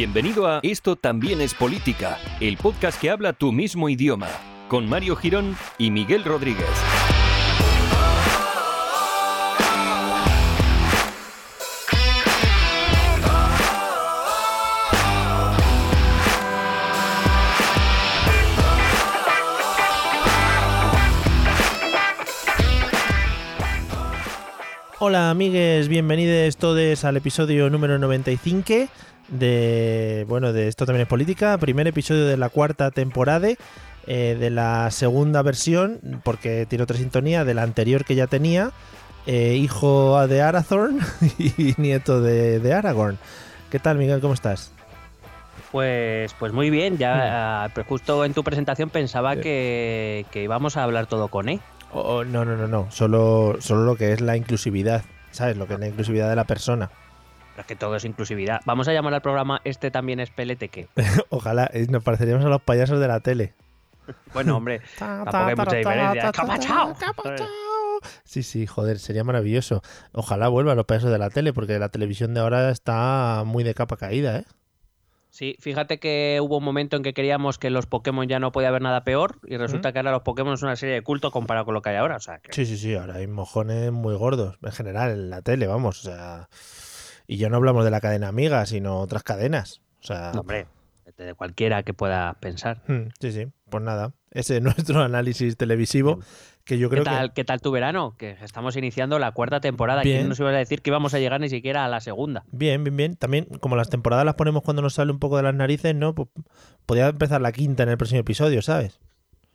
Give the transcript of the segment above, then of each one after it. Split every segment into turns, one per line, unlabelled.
Bienvenido a Esto también es política, el podcast que habla tu mismo idioma, con Mario Girón y Miguel Rodríguez.
Hola amigues, bienvenidos todos al episodio número 95 de bueno de esto también es política, primer episodio de la cuarta temporada eh, de la segunda versión porque tiene otra sintonía de la anterior que ya tenía, eh, hijo de Arathorn y nieto de, Aragorn. ¿Qué tal Miguel? ¿Cómo estás?
Pues, pues muy bien, ya ah, justo en tu presentación pensaba que, que íbamos a hablar todo con E.
Oh, no, no, no, no. Solo, solo lo que es la inclusividad. ¿Sabes? Lo que es la inclusividad de la persona.
Pero es que todo es inclusividad. Vamos a llamar al programa Este también es Peleteque.
Ojalá, eh, nos pareceríamos a los payasos de la tele.
bueno, hombre, tampoco hay mucha diferencia.
Sí, sí, joder, sería maravilloso. Ojalá vuelvan los payasos de la tele, porque la televisión de ahora está muy de capa caída, ¿eh?
Sí, fíjate que hubo un momento en que queríamos que los Pokémon ya no podía haber nada peor y resulta que ahora los Pokémon es una serie de culto comparado con lo que hay ahora. O sea,
Sí, sí, sí, ahora hay mojones muy gordos en general en la tele, vamos. O sea, y ya no hablamos de la cadena amiga, sino otras cadenas. O sea,
hombre, de cualquiera que pueda pensar.
Hmm, sí, sí, pues nada. Ese es nuestro análisis televisivo yo creo
¿Qué tal, ¿Qué tal tu verano? Que estamos iniciando la cuarta temporada. Bien. ¿Quién nos iba a decir que íbamos a llegar ni siquiera a la segunda?
Bien, bien, bien. También, como las temporadas las ponemos cuando nos sale un poco de las narices, ¿no? Pues, podría empezar la quinta en el próximo episodio, ¿sabes?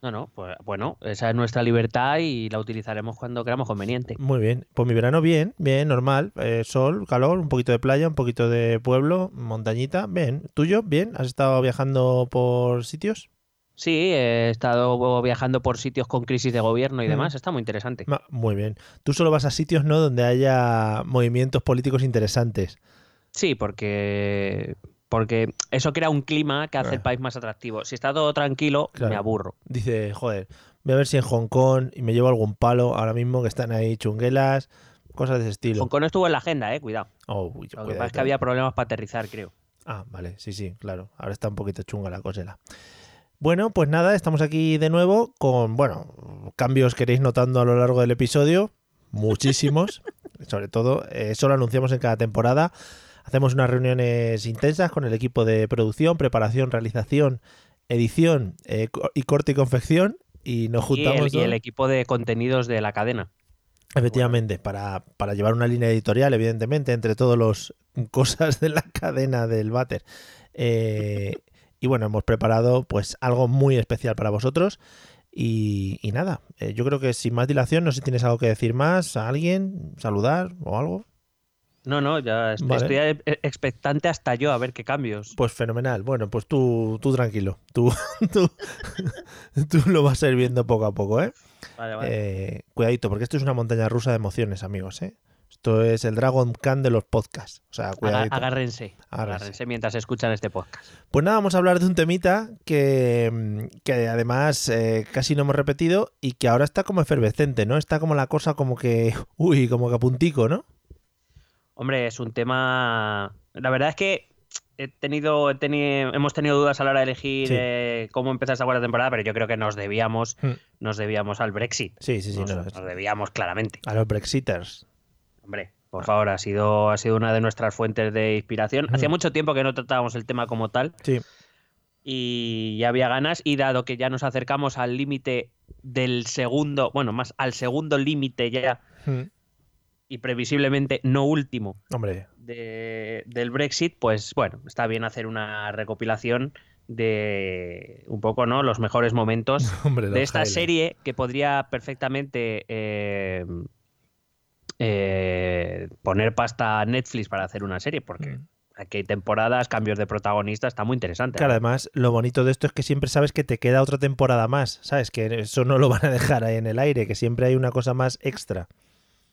No, no, pues bueno, esa es nuestra libertad y la utilizaremos cuando queramos conveniente.
Muy bien. Pues mi verano bien, bien, normal. Eh, sol, calor, un poquito de playa, un poquito de pueblo, montañita, bien. ¿Tuyo? Bien. ¿Has estado viajando por sitios?
Sí, he estado viajando por sitios con crisis de gobierno y demás. Está muy interesante.
Muy bien. Tú solo vas a sitios, ¿no? Donde haya movimientos políticos interesantes.
Sí, porque porque eso crea un clima que hace el país más atractivo. Si está todo tranquilo, me aburro.
Dice, joder, voy a ver si en Hong Kong y me llevo algún palo ahora mismo que están ahí chunguelas, cosas de ese estilo.
Hong Kong estuvo en la agenda, eh, cuidado. Oh, Lo que pasa es que había problemas para aterrizar, creo.
Ah, vale, sí, sí, claro. Ahora está un poquito chunga la cosela. Bueno, pues nada, estamos aquí de nuevo con, bueno, cambios que iréis notando a lo largo del episodio, muchísimos, sobre todo, eso lo anunciamos en cada temporada. Hacemos unas reuniones intensas con el equipo de producción, preparación, realización, edición eh, y corte y confección y nos juntamos.
Y el, equipo de contenidos de la cadena.
Efectivamente, para, para, llevar una línea editorial, evidentemente, entre todos los cosas de la cadena del váter. Eh, y bueno, hemos preparado pues algo muy especial para vosotros. Y, nada, eh, yo creo que sin más dilación, no sé si tienes algo que decir más a alguien, saludar o algo.
No, no, ya estoy expectante hasta yo a ver qué cambios.
Pues fenomenal. Bueno, pues tú, tú tranquilo. Tú, tú, tú lo vas a ir viendo poco a poco, ¿eh? Vale, vale. Eh, cuidadito, porque esto es una montaña rusa de emociones, amigos, ¿eh? Esto es el Dragon Khan de los podcasts. O sea,
Agárrense, agárrense. mientras escuchan este podcast.
Pues nada, vamos a hablar de un temita que, que además eh, casi no hemos repetido y que ahora está como efervescente, ¿no? Está como la cosa como que, uy, como que a puntico, ¿no?
Hombre, es un tema... La verdad es que he tenido, hemos tenido dudas a la hora de elegir eh, cómo empezar esta cuarta temporada, pero yo creo que nos debíamos, hmm. nos debíamos al Brexit.
Sí, sí, sí.
Nos, nos debíamos claramente.
A los Brexiters.
Hombre, por favor, ha sido, ha sido una de nuestras fuentes de inspiración. Hacía mucho tiempo que no tratábamos el tema como tal.
Sí.
Y ya había ganas, y dado que ya nos acercamos al límite del segundo, bueno, más al segundo límite ya, y previsiblemente no último,
Hombre.
del Brexit, pues bueno, está bien hacer una recopilación de un poco, ¿no? Los mejores momentos de esta serie que podría perfectamente eh, eh, poner pasta a Netflix para hacer una serie, porque mm. aquí hay temporadas, cambios de protagonista, está muy interesante.
Claro, además, lo bonito de esto es que siempre sabes que te queda otra temporada más, ¿sabes? Que eso no lo van a dejar ahí en el aire, que siempre hay una cosa más extra.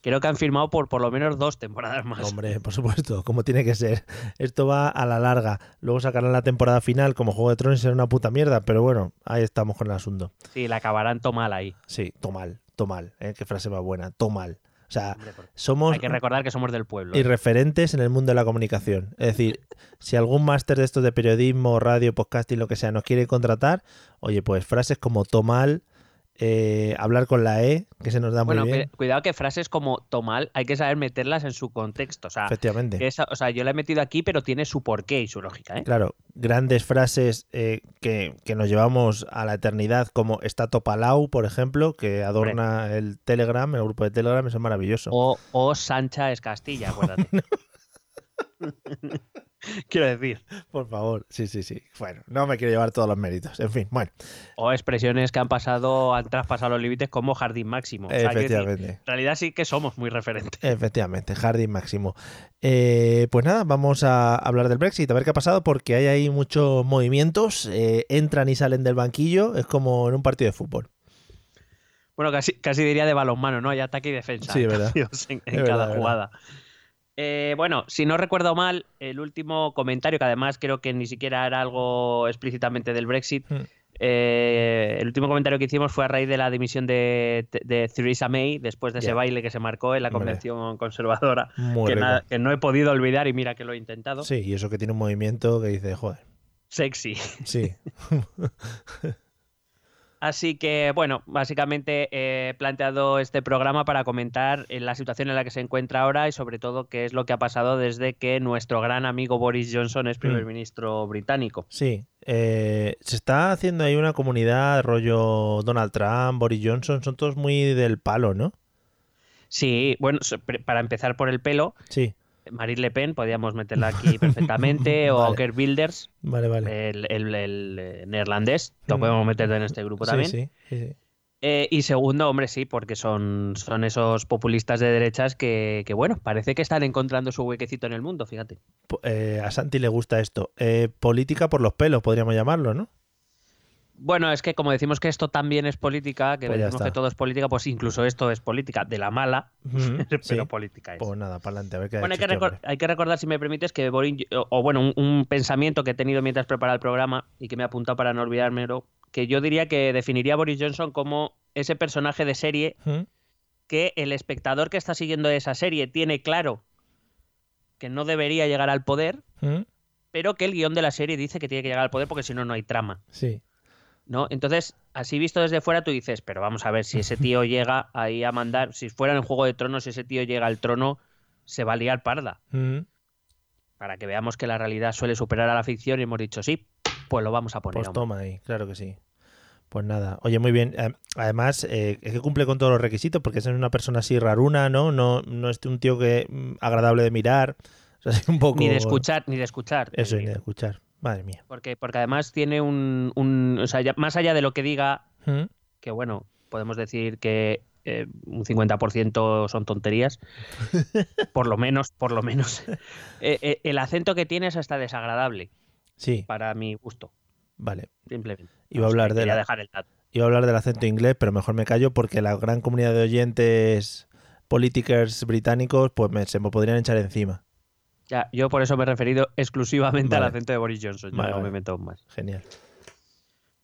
Creo que han firmado por por lo menos dos temporadas más.
Hombre, por supuesto, como tiene que ser. Esto va a la larga. Luego sacarán la temporada final como Juego de Tronos y será una puta mierda, pero bueno, ahí estamos con el asunto.
Sí, la acabarán mal ahí.
Sí, tomal, tomal. ¿eh? Qué frase más buena, tomal. O sea, somos...
Hay que recordar que somos del pueblo.
Y referentes en el mundo de la comunicación. Es decir, si algún máster de estos de periodismo, radio, podcasting, lo que sea, nos quiere contratar, oye, pues frases como tomal, eh, hablar con la E, que se nos da muy bien.
Cuidado que frases como tomal hay que saber meterlas en su contexto. O sea,
Efectivamente.
o sea, yo la he metido aquí, pero tiene su porqué y su lógica. ¿eh?
Claro, grandes frases eh, que, nos llevamos a la eternidad, como está Topalau, por ejemplo, que adorna el Telegram, el grupo de Telegram, eso es maravilloso.
O, o Sancha es Castilla, acuérdate. quiero decir.
Por favor, sí, sí, sí. Bueno, no me quiero llevar todos los méritos. En fin, bueno.
O expresiones que han pasado, han traspasado los límites como jardín máximo.
Efectivamente.
en realidad sí que somos muy referentes.
Efectivamente, jardín máximo. Eh, pues nada, vamos a hablar del Brexit, a ver qué ha pasado, porque hay ahí muchos movimientos, eh, entran y salen del banquillo, es como en un partido de fútbol.
Bueno, casi, casi diría de balonmano, ¿no? Hay ataque y defensa.
Sí, verdad.
En, cada jugada. Eh, bueno, si no recuerdo mal, el último comentario, que además creo que ni siquiera era algo explícitamente del Brexit, hmm. eh, el último comentario que hicimos fue a raíz de la dimisión de, Theresa May, después de ese baile que se marcó en la convención conservadora, que, no he podido olvidar y mira que lo he intentado.
Sí, y eso que tiene un movimiento que dice, joder.
Sexy.
Sí.
Así que, bueno, básicamente he planteado este programa para comentar eh, la situación en la que se encuentra ahora y sobre todo qué es lo que ha pasado desde que nuestro gran amigo Boris Johnson es primer mm. ministro británico.
Sí, eh, se está haciendo ahí una comunidad rollo Donald Trump, Boris Johnson, son todos muy del palo, ¿no?
Sí, bueno, para empezar por el pelo.
Sí.
Marine Le Pen, podríamos meterla aquí perfectamente, o Auker Builders,
vale, vale.
El, el, eh, neerlandés, lo mm. podemos meter en este grupo también.
Sí, sí,
eh, y segundo, hombre, sí, porque son, son esos populistas de derechas que, que, bueno, parece que están encontrando su huequecito en el mundo, fíjate.
Eh, a Santi le gusta esto. política por los pelos, podríamos llamarlo, ¿no?
Bueno, es que como decimos que esto también es política, que pues decimos que todo es política, pues incluso esto es política, de la mala, pero política es.
Pues nada, para adelante, a ver qué
bueno,
hay, que
este hay que recordar, si me permites, que Boris, o, bueno, un, pensamiento que he tenido mientras preparaba el programa y que me he apuntado para no olvidármelo, que yo diría que definiría a Boris Johnson como ese personaje de serie que el espectador que está siguiendo esa serie tiene claro que no debería llegar al poder, pero que el guion de la serie dice que tiene que llegar al poder porque si no, no hay trama.
Sí.
¿No? Entonces, así visto desde fuera, tú dices, pero vamos a ver, si ese tío llega ahí a mandar, si fuera en el Juego de Tronos, si ese tío llega al trono, se va a liar parda.
Mm.
Para que veamos que la realidad suele superar a la ficción y hemos dicho, sí, pues lo vamos a poner.
Pues toma ahí, claro que sí. Pues nada, oye, muy bien. Eh, además, eh, es que cumple con todos los requisitos, porque es una persona así raruna, ¿no? No, no es un tío que mm, agradable de mirar. un poco...
Ni de escuchar, ni de escuchar.
Eso, ni de escuchar. Madre mía.
Porque, porque además tiene un. o sea, más allá de lo que diga,
¿Mm?
que bueno, podemos decir que eh, un 50% son tonterías. por lo menos, por lo menos. Eh, eh, el acento que tiene es hasta desagradable.
Sí.
Para mi gusto.
Vale.
Simplemente.
Iba a hablar de
dejar el
Iba a hablar del acento inglés, pero mejor me callo porque la gran comunidad de oyentes politikers británicos pues se me podrían echar encima.
Ya, yo por eso me he referido exclusivamente al acento de Boris Johnson. no me meto más.
Genial.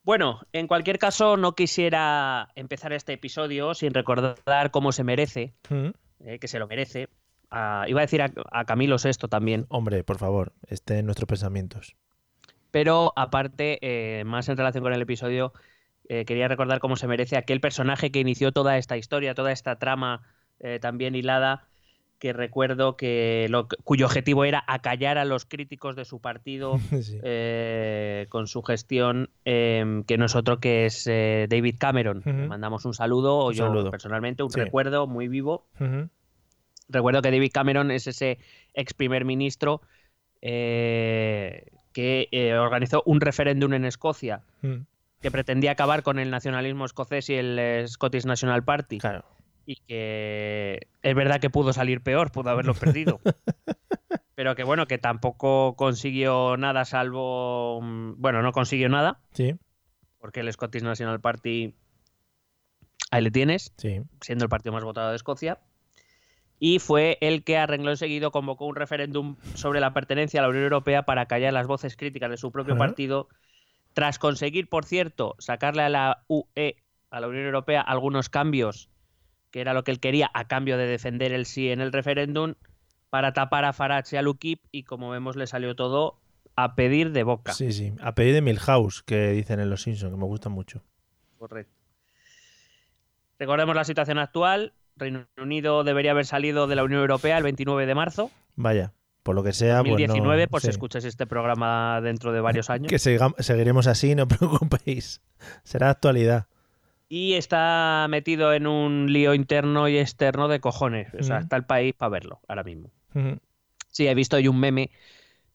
Bueno, en cualquier caso, no quisiera empezar este episodio sin recordar cómo se merece,
mm.
eh, que se lo merece. iba a decir a, Camilo VI también.
Hombre, por favor, esté en nuestros pensamientos.
Pero aparte, eh, más en relación con el episodio, eh, quería recordar cómo se merece aquel personaje que inició toda esta historia, toda esta trama también hilada que recuerdo que lo, cuyo objetivo era acallar a los críticos de su partido eh, con su gestión, em, que no es otro que es eh, David Cameron. mandamos un saludo, o yo personalmente, un recuerdo muy vivo. Recuerdo que David Cameron es ese ex primer ministro eh, que organizó un referéndum en Escocia que pretendía acabar con el nacionalismo escocés y el Scottish National Party.
Claro
y que es verdad que pudo salir peor, pudo haberlo perdido. pero que bueno, que tampoco consiguió nada salvo, mm, bueno, no consiguió nada.
Sí.
Porque el Scottish National Party, ahí le tienes,
sí.
siendo el partido más votado de Escocia. Y fue el que a renglón seguido convocó un referéndum sobre la pertenencia a la Unión Europea para callar las voces críticas de su propio partido, tras conseguir, por cierto, sacarle a la UE, a la Unión Europea, algunos cambios que era lo que él quería a cambio de defender el sí en el referéndum, para tapar a Farage y a UKIP y como vemos le salió todo a pedir de boca.
Sí, sí, a pedir de Milhouse, que dicen en Los Simpsons, que me gusta mucho.
Correcto. Recordemos la situación actual. Reino Unido debería haber salido de la Unión Europea el 29 de marzo.
Vaya, por lo que sea.
2019,
pues,
por si escuchas este programa dentro de varios años.
Que seguiremos así, no preocupéis. Será actualidad.
Y está metido en un lío interno y externo de cojones. O sea, está el país para verlo ahora mismo. Sí, he visto hoy un meme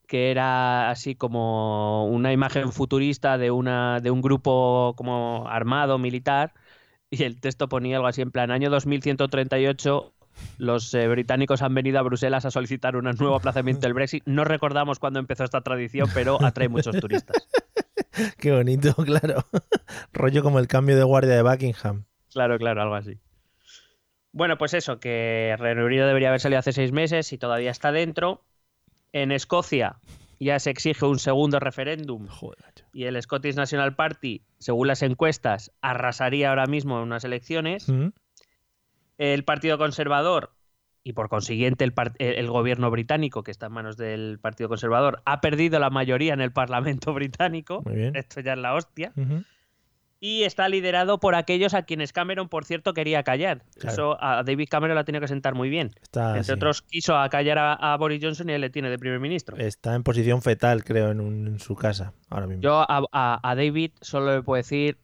que era así como una imagen futurista de, una, de un grupo como armado, militar, y el texto ponía algo así en plan, año 2138, los eh, británicos han venido a Bruselas a solicitar un nuevo aplazamiento del Brexit. No recordamos cuándo empezó esta tradición, pero atrae muchos turistas.
Qué bonito, claro. Rollo como el cambio de guardia de Buckingham.
Claro, claro, algo así. Bueno, pues eso, que Reino Unido debería haber salido hace seis meses y todavía está dentro. En Escocia ya se exige un segundo referéndum y el Scottish National Party, según las encuestas, arrasaría ahora mismo en unas elecciones. El Partido Conservador y por consiguiente el, gobierno británico, que está en manos del Partido Conservador, ha perdido la mayoría en el Parlamento británico. Esto ya es la hostia y está liderado por aquellos a quienes Cameron, por cierto, quería callar. Eso a David Cameron la tiene que sentar muy bien. Entre otros, quiso acallar a, Boris Johnson y él le tiene de primer ministro.
Está en posición fetal, creo, en, su casa ahora mismo.
Yo a, David solo le puedo decir,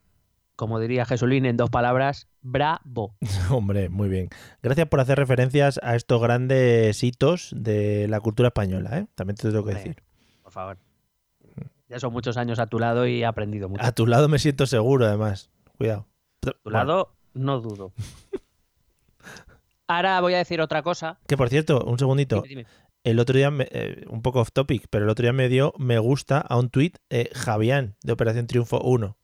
como diría Jesulín en dos palabras, bravo.
Hombre, muy bien. Gracias por hacer referencias a estos grandes hitos de la cultura española, ¿eh? También te tengo que decir.
Por favor. Ya son muchos años a tu lado y he aprendido mucho.
A tu lado me siento seguro, además. Cuidado.
A tu lado no dudo. Ahora voy a decir otra cosa.
Que por cierto, un segundito. El otro día, eh, un poco off topic, pero el otro día me dio me gusta a un tuit eh, Javián de Operación Triunfo 1.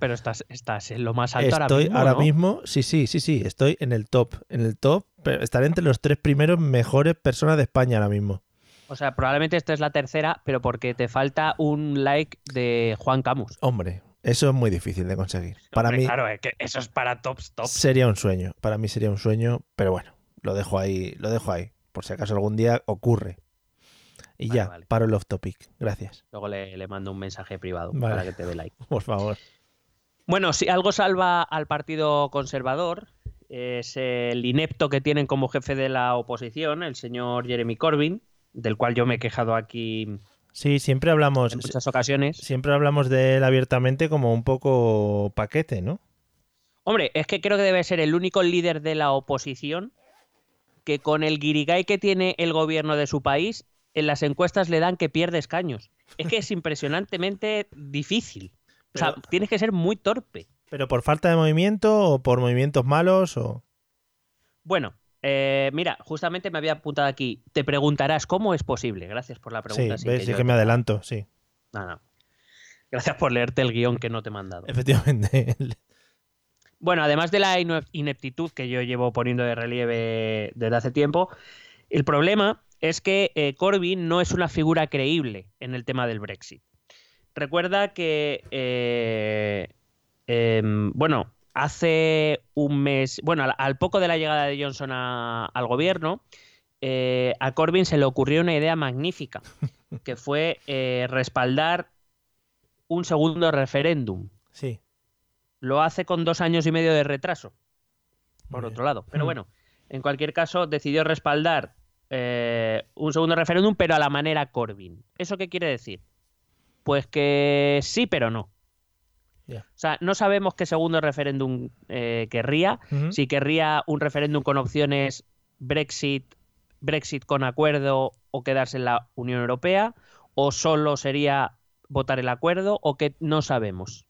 Pero estás, estás en lo más alto
estoy
ahora mismo.
ahora mismo, sí, sí, sí, sí, estoy en el top. En el top, pero estaré entre los tres primeros mejores personas de España ahora mismo.
O sea, probablemente esta es la tercera, pero porque te falta un like de Juan Camus.
Hombre, eso es muy difícil de conseguir. Para mí.
Claro, es que eso es para tops, tops.
Sería un sueño. Para mí sería un sueño, pero bueno, lo dejo ahí, lo dejo ahí. Por si acaso algún día ocurre. Y ya, paro el off topic. Gracias.
Luego le, mando un mensaje privado para que te dé like.
Por favor.
Bueno, si algo salva al Partido Conservador, es el inepto que tienen como jefe de la oposición, el señor Jeremy Corbyn, del cual yo me he quejado aquí.
Sí, siempre hablamos.
En muchas ocasiones.
Siempre hablamos de él abiertamente como un poco paquete, ¿no?
Hombre, es que creo que debe ser el único líder de la oposición que con el guirigay que tiene el gobierno de su país, en las encuestas le dan que pierde escaños. Es que es impresionantemente difícil. O sea, tienes que ser muy torpe.
¿Pero por falta de movimiento o por movimientos malos o...?
Bueno, eh, mira, justamente me había apuntado aquí. Te preguntarás cómo es posible. Gracias por la pregunta.
Sí, ves, que, que me adelanto, sí.
No, Gracias por leerte el guion que no te he mandado.
Efectivamente.
Bueno, además de la ineptitud que yo llevo poniendo de relieve desde hace tiempo, el problema es que eh, Corbyn no es una figura creíble en el tema del Brexit. Recuerda que, eh, em, bueno, hace un mes, bueno, al, poco de la llegada de Johnson al gobierno, eh, a Corbyn se le ocurrió una idea magnífica, que fue eh, respaldar un segundo referéndum.
Sí.
Lo hace con dos años y medio de retraso, por otro lado. Pero mm. bueno, en cualquier caso, decidió respaldar eh, un segundo referéndum, pero a la manera Corbyn. ¿Eso qué quiere decir? Pues que sí, pero no. O sea, no sabemos qué segundo referéndum eh, querría. Si querría un referéndum con opciones Brexit, Brexit con acuerdo o quedarse en la Unión Europea, o solo sería votar el acuerdo, o que no sabemos.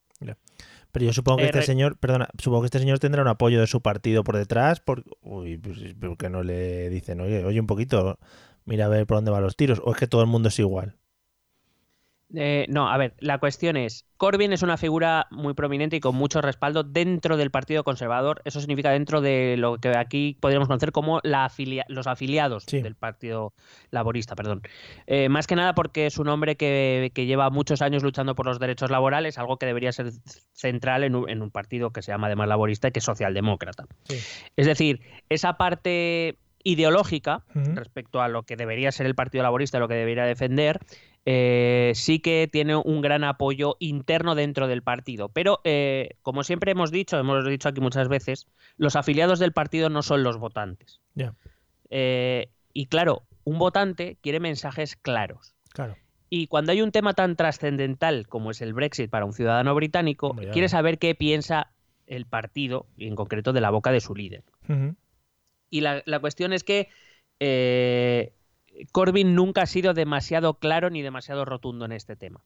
Pero yo supongo que eh, este señor, perdona, supongo que este señor tendrá un apoyo de su partido por detrás, por, uy, pues, porque no le dicen, oye, oye un poquito, mira a ver por dónde van los tiros, o es que todo el mundo es igual.
Eh, no, a ver, la cuestión es, Corbyn es una figura muy prominente y con mucho respaldo dentro del Partido Conservador. Eso significa dentro de lo que aquí podríamos conocer como la los afiliados del Partido Laborista, perdón. Eh, más que nada porque es un hombre que, lleva muchos años luchando por los derechos laborales, algo que debería ser central en un, partido que se llama además laborista y que es socialdemócrata. Es decir, esa parte ideológica respecto a lo que debería ser el Partido Laborista, lo que debería defender, eh, sí que tiene un gran apoyo interno dentro del partido. Pero, eh, como siempre hemos dicho, hemos dicho aquí muchas veces, los afiliados del partido no son los votantes. Eh, y claro, un votante quiere mensajes claros.
Claro.
Y cuando hay un tema tan trascendental como es el Brexit para un ciudadano británico, quiere saber qué piensa el partido, y en concreto de la boca de su líder. Y la, la, cuestión es que Corbyn nunca ha sido demasiado claro ni demasiado rotundo en este tema.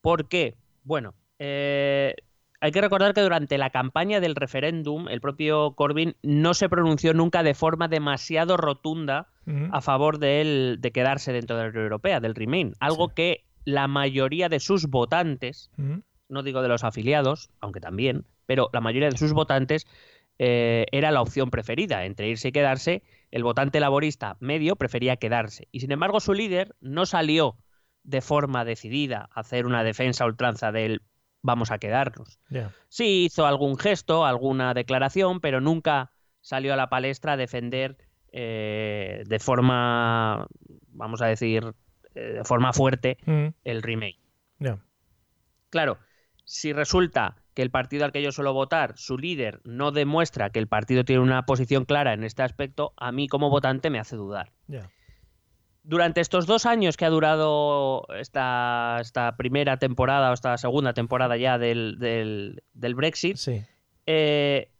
¿Por qué? Bueno, eh, hay que recordar que durante la campaña del referéndum, el propio Corbyn no se pronunció nunca de forma demasiado rotunda a favor de, de quedarse dentro de la Unión Europea, del Remain. Algo que la mayoría de sus votantes, no digo de los afiliados, aunque también, pero la mayoría de sus votantes eh, era la opción preferida entre irse y quedarse el votante laborista medio prefería quedarse. Y sin embargo su líder no salió de forma decidida a hacer una defensa ultranza del vamos a quedarnos. Sí hizo algún gesto, alguna declaración, pero nunca salió a la palestra a defender eh, de forma, vamos a decir, eh, de forma fuerte mm. el remake. Claro, si resulta que el partido al que yo suelo votar, su líder, no demuestra que el partido tiene una posición clara en este aspecto, a mí como votante me hace dudar. Durante estos dos años que ha durado esta, esta, primera temporada o esta segunda temporada ya del, del, Brexit, eh,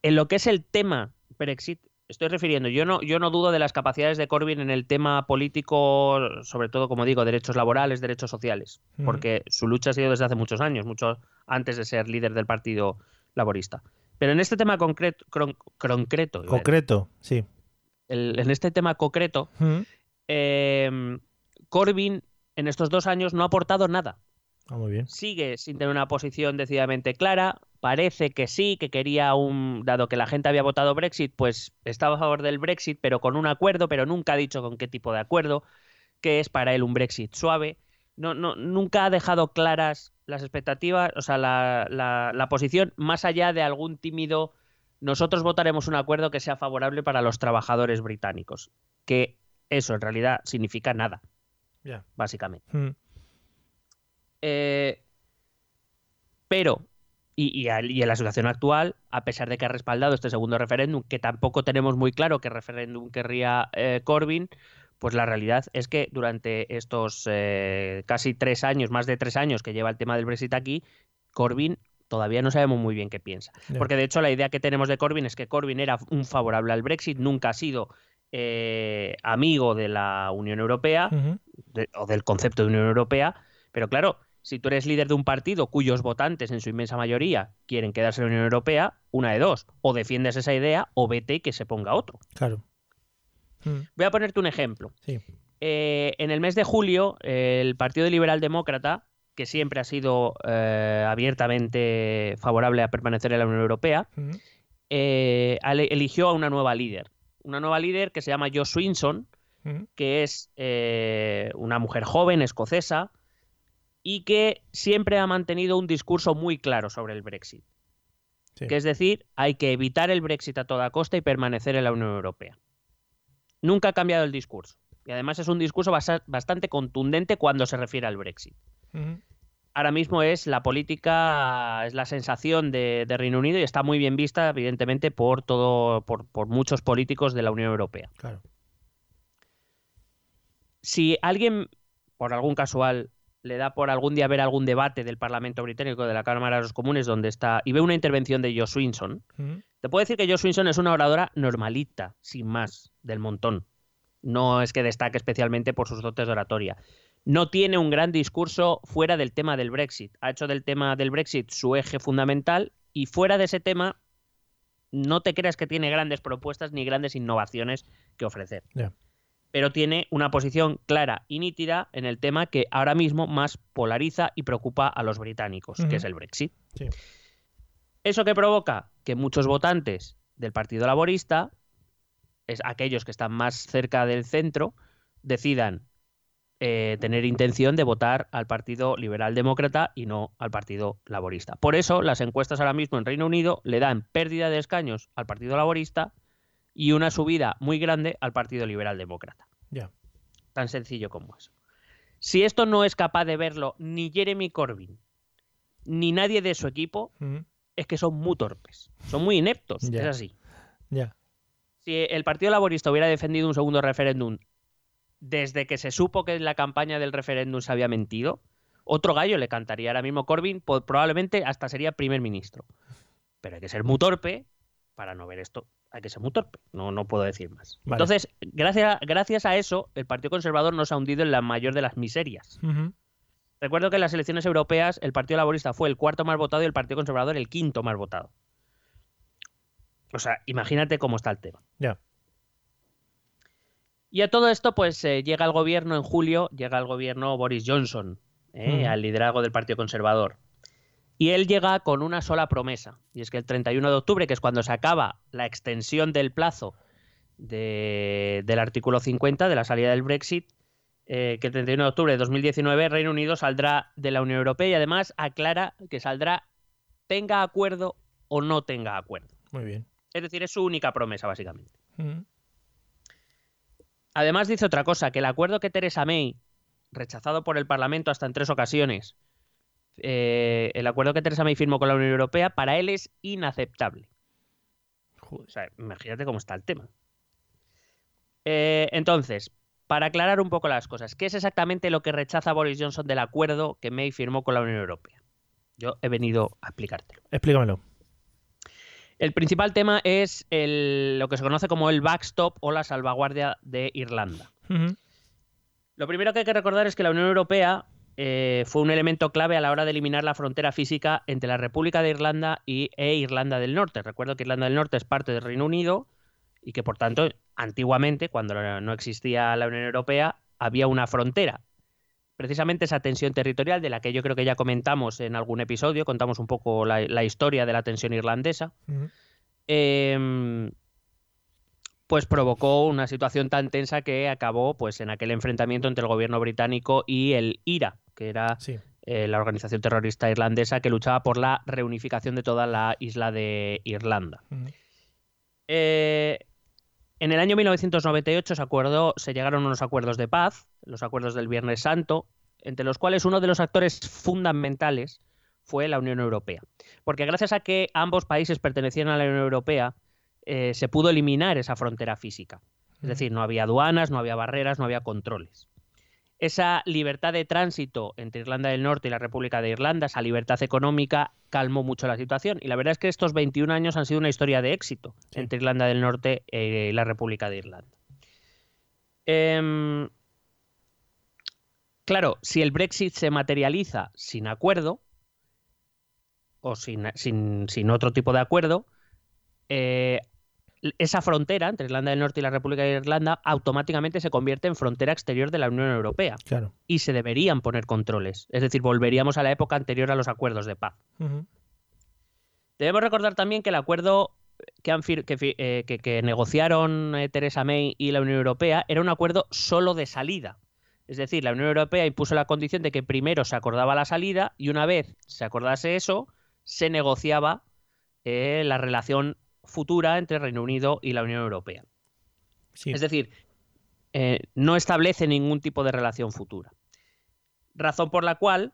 en lo que es el tema Brexit, estoy refiriendo, yo no, yo no dudo de las capacidades de Corbyn en el tema político, sobre todo, como digo, derechos laborales, derechos sociales, porque su lucha ha sido desde hace muchos años, mucho antes de ser líder del Partido Laborista. Pero en este tema concreto, concreto,
concreto, sí.
en este tema concreto, eh, Corbyn en estos dos años no ha aportado nada.
Ah, muy bien.
Sigue sin tener una posición decididamente clara. Parece que sí, que quería un. Dado que la gente había votado Brexit, pues estaba a favor del Brexit, pero con un acuerdo, pero nunca ha dicho con qué tipo de acuerdo, que es para él un Brexit suave. No, no, nunca ha dejado claras las expectativas, o sea, la, la posición, más allá de algún tímido. Nosotros votaremos un acuerdo que sea favorable para los trabajadores británicos. Que eso en realidad significa nada.
Ya.
Básicamente. Hmm. Eh, pero, y, en la situación actual, a pesar de que ha respaldado este segundo referéndum, que tampoco tenemos muy claro qué referéndum querría eh, Corbyn, pues la realidad es que durante estos eh, casi tres años, más de tres años que lleva el tema del Brexit aquí, Corbyn todavía no sabemos muy bien qué piensa. Porque de hecho la idea que tenemos de Corbyn es que Corbyn era un favorable al Brexit, nunca ha sido amigo de la Unión Europea o del concepto de Unión Europea, pero claro, si tú eres líder de un partido cuyos votantes en su inmensa mayoría quieren quedarse en la Unión Europea, una de dos, o defiendes esa idea o vete y que se ponga otro.
Claro.
Hmm. Voy a ponerte un ejemplo.
Sí.
Eh, en el mes de julio, el Partido Liberal Demócrata, que siempre ha sido eh, abiertamente favorable a permanecer en la Unión Europea, hmm. eh, eligió a una nueva líder. Una nueva líder que se llama Jo Swinson, hmm. que es una mujer joven, escocesa, y que siempre ha mantenido un discurso muy claro sobre el Brexit. Que es decir, hay que evitar el Brexit a toda costa y permanecer en la Unión Europea. Nunca ha cambiado el discurso. Y además es un discurso bastante contundente cuando se refiere al Brexit. Ahora mismo es la política, es la sensación de, Reino Unido y está muy bien vista, evidentemente, por todo, por, por muchos políticos de la Unión Europea.
Claro.
Si alguien, por algún casual, le da por algún día ver algún debate del Parlamento británico, de la Cámara de los Comunes, donde está, y ve una intervención de Joe Swinson, te puedo decir que Joe Swinson es una oradora normalita, sin más, del montón. No es que destaque especialmente por sus dotes de oratoria. No tiene un gran discurso fuera del tema del Brexit. Ha hecho del tema del Brexit su eje fundamental y fuera de ese tema no te creas que tiene grandes propuestas ni grandes innovaciones que ofrecer. Pero tiene una posición clara y nítida en el tema que ahora mismo más polariza y preocupa a los británicos, que es el Brexit. ¿Eso que provoca? Que muchos votantes del Partido Laborista, es aquellos que están más cerca del centro, decidan eh, tener intención de votar al Partido Liberal Demócrata y no al Partido Laborista. Por eso, las encuestas ahora mismo en Reino Unido le dan pérdida de escaños al Partido Laborista y una subida muy grande al Partido Liberal Demócrata.
Ya.
Tan sencillo como eso. Si esto no es capaz de verlo ni Jeremy Corbyn ni nadie de su equipo, es que son muy torpes, son muy ineptos, es así.
Ya.
Si el Partido Laborista hubiera defendido un segundo referéndum desde que se supo que en la campaña del referéndum se había mentido, otro gallo le cantaría ahora mismo Corbyn, probablemente hasta sería primer ministro. Pero hay que ser muy torpe para no ver esto hay que ser muy torpe, no, no puedo decir más. Entonces, gracias, gracias a eso, el Partido Conservador nos ha hundido en la mayor de las miserias. Recuerdo que en las elecciones europeas el Partido Laborista fue el cuarto más votado y el Partido Conservador el quinto más votado. O sea, imagínate cómo está el tema.
Ya.
Y a todo esto, pues eh, llega el gobierno en julio, llega el gobierno Boris Johnson, eh, al liderazgo del Partido Conservador. Y él llega con una sola promesa, y es que el 31 de octubre, que es cuando se acaba la extensión del plazo del artículo 50 de la salida del Brexit, eh, que el 31 de octubre de 2019 Reino Unido saldrá de la Unión Europea y además aclara que saldrá tenga acuerdo o no tenga acuerdo.
Muy bien.
Es decir, es su única promesa, básicamente. Además dice otra cosa, que el acuerdo que Theresa May, rechazado por el Parlamento hasta en tres ocasiones, eh, el acuerdo que Teresa May firmó con la Unión Europea para él es inaceptable. O sea, imagínate cómo está el tema. Eh, entonces, para aclarar un poco las cosas, ¿qué es exactamente lo que rechaza Boris Johnson del acuerdo que May firmó con la Unión Europea? Yo he venido a explicártelo.
Explícamelo.
El principal tema es lo que se conoce como el backstop o la salvaguardia de Irlanda. Lo primero que hay que recordar es que la Unión Europea eh, fue un elemento clave a la hora de eliminar la frontera física entre la República de Irlanda y, e Irlanda del Norte. Recuerdo que Irlanda del Norte es parte del Reino Unido y que, por tanto, antiguamente, cuando no existía la Unión Europea, había una frontera. Precisamente esa tensión territorial, de la que yo creo que ya comentamos en algún episodio, contamos un poco la, historia de la tensión irlandesa pues provocó una situación tan tensa que acabó pues en aquel enfrentamiento entre el gobierno británico y el IRA, que era eh, la organización terrorista irlandesa que luchaba por la reunificación de toda la isla de Irlanda. Eh, en el año 1998 se, acordó, se llegaron unos acuerdos de paz, los acuerdos del Viernes Santo, entre los cuales uno de los actores fundamentales fue la Unión Europea. Porque gracias a que ambos países pertenecían a la Unión Europea, eh, se pudo eliminar esa frontera física. Es decir, no había aduanas, no había barreras, no había controles. Esa libertad de tránsito entre Irlanda del Norte y la República de Irlanda, esa libertad económica, calmó mucho la situación. Y la verdad es que estos 21 años han sido una historia de éxito entre Irlanda del Norte y la República de Irlanda. Em, claro, si el Brexit se materializa sin acuerdo, o sin, sin otro tipo de acuerdo, eh, esa frontera entre Irlanda del Norte y la República de Irlanda automáticamente se convierte en frontera exterior de la Unión Europea. Y se deberían poner controles. Es decir, volveríamos a la época anterior a los acuerdos de paz. Debemos recordar también que el acuerdo que, eh, negociaron eh, Theresa May y la Unión Europea era un acuerdo solo de salida. Es decir, la Unión Europea impuso la condición de que primero se acordaba la salida y una vez se acordase eso, se negociaba eh, la relación futura entre Reino Unido y la Unión Europea. Es decir, eh, no establece ningún tipo de relación futura. Razón por la cual,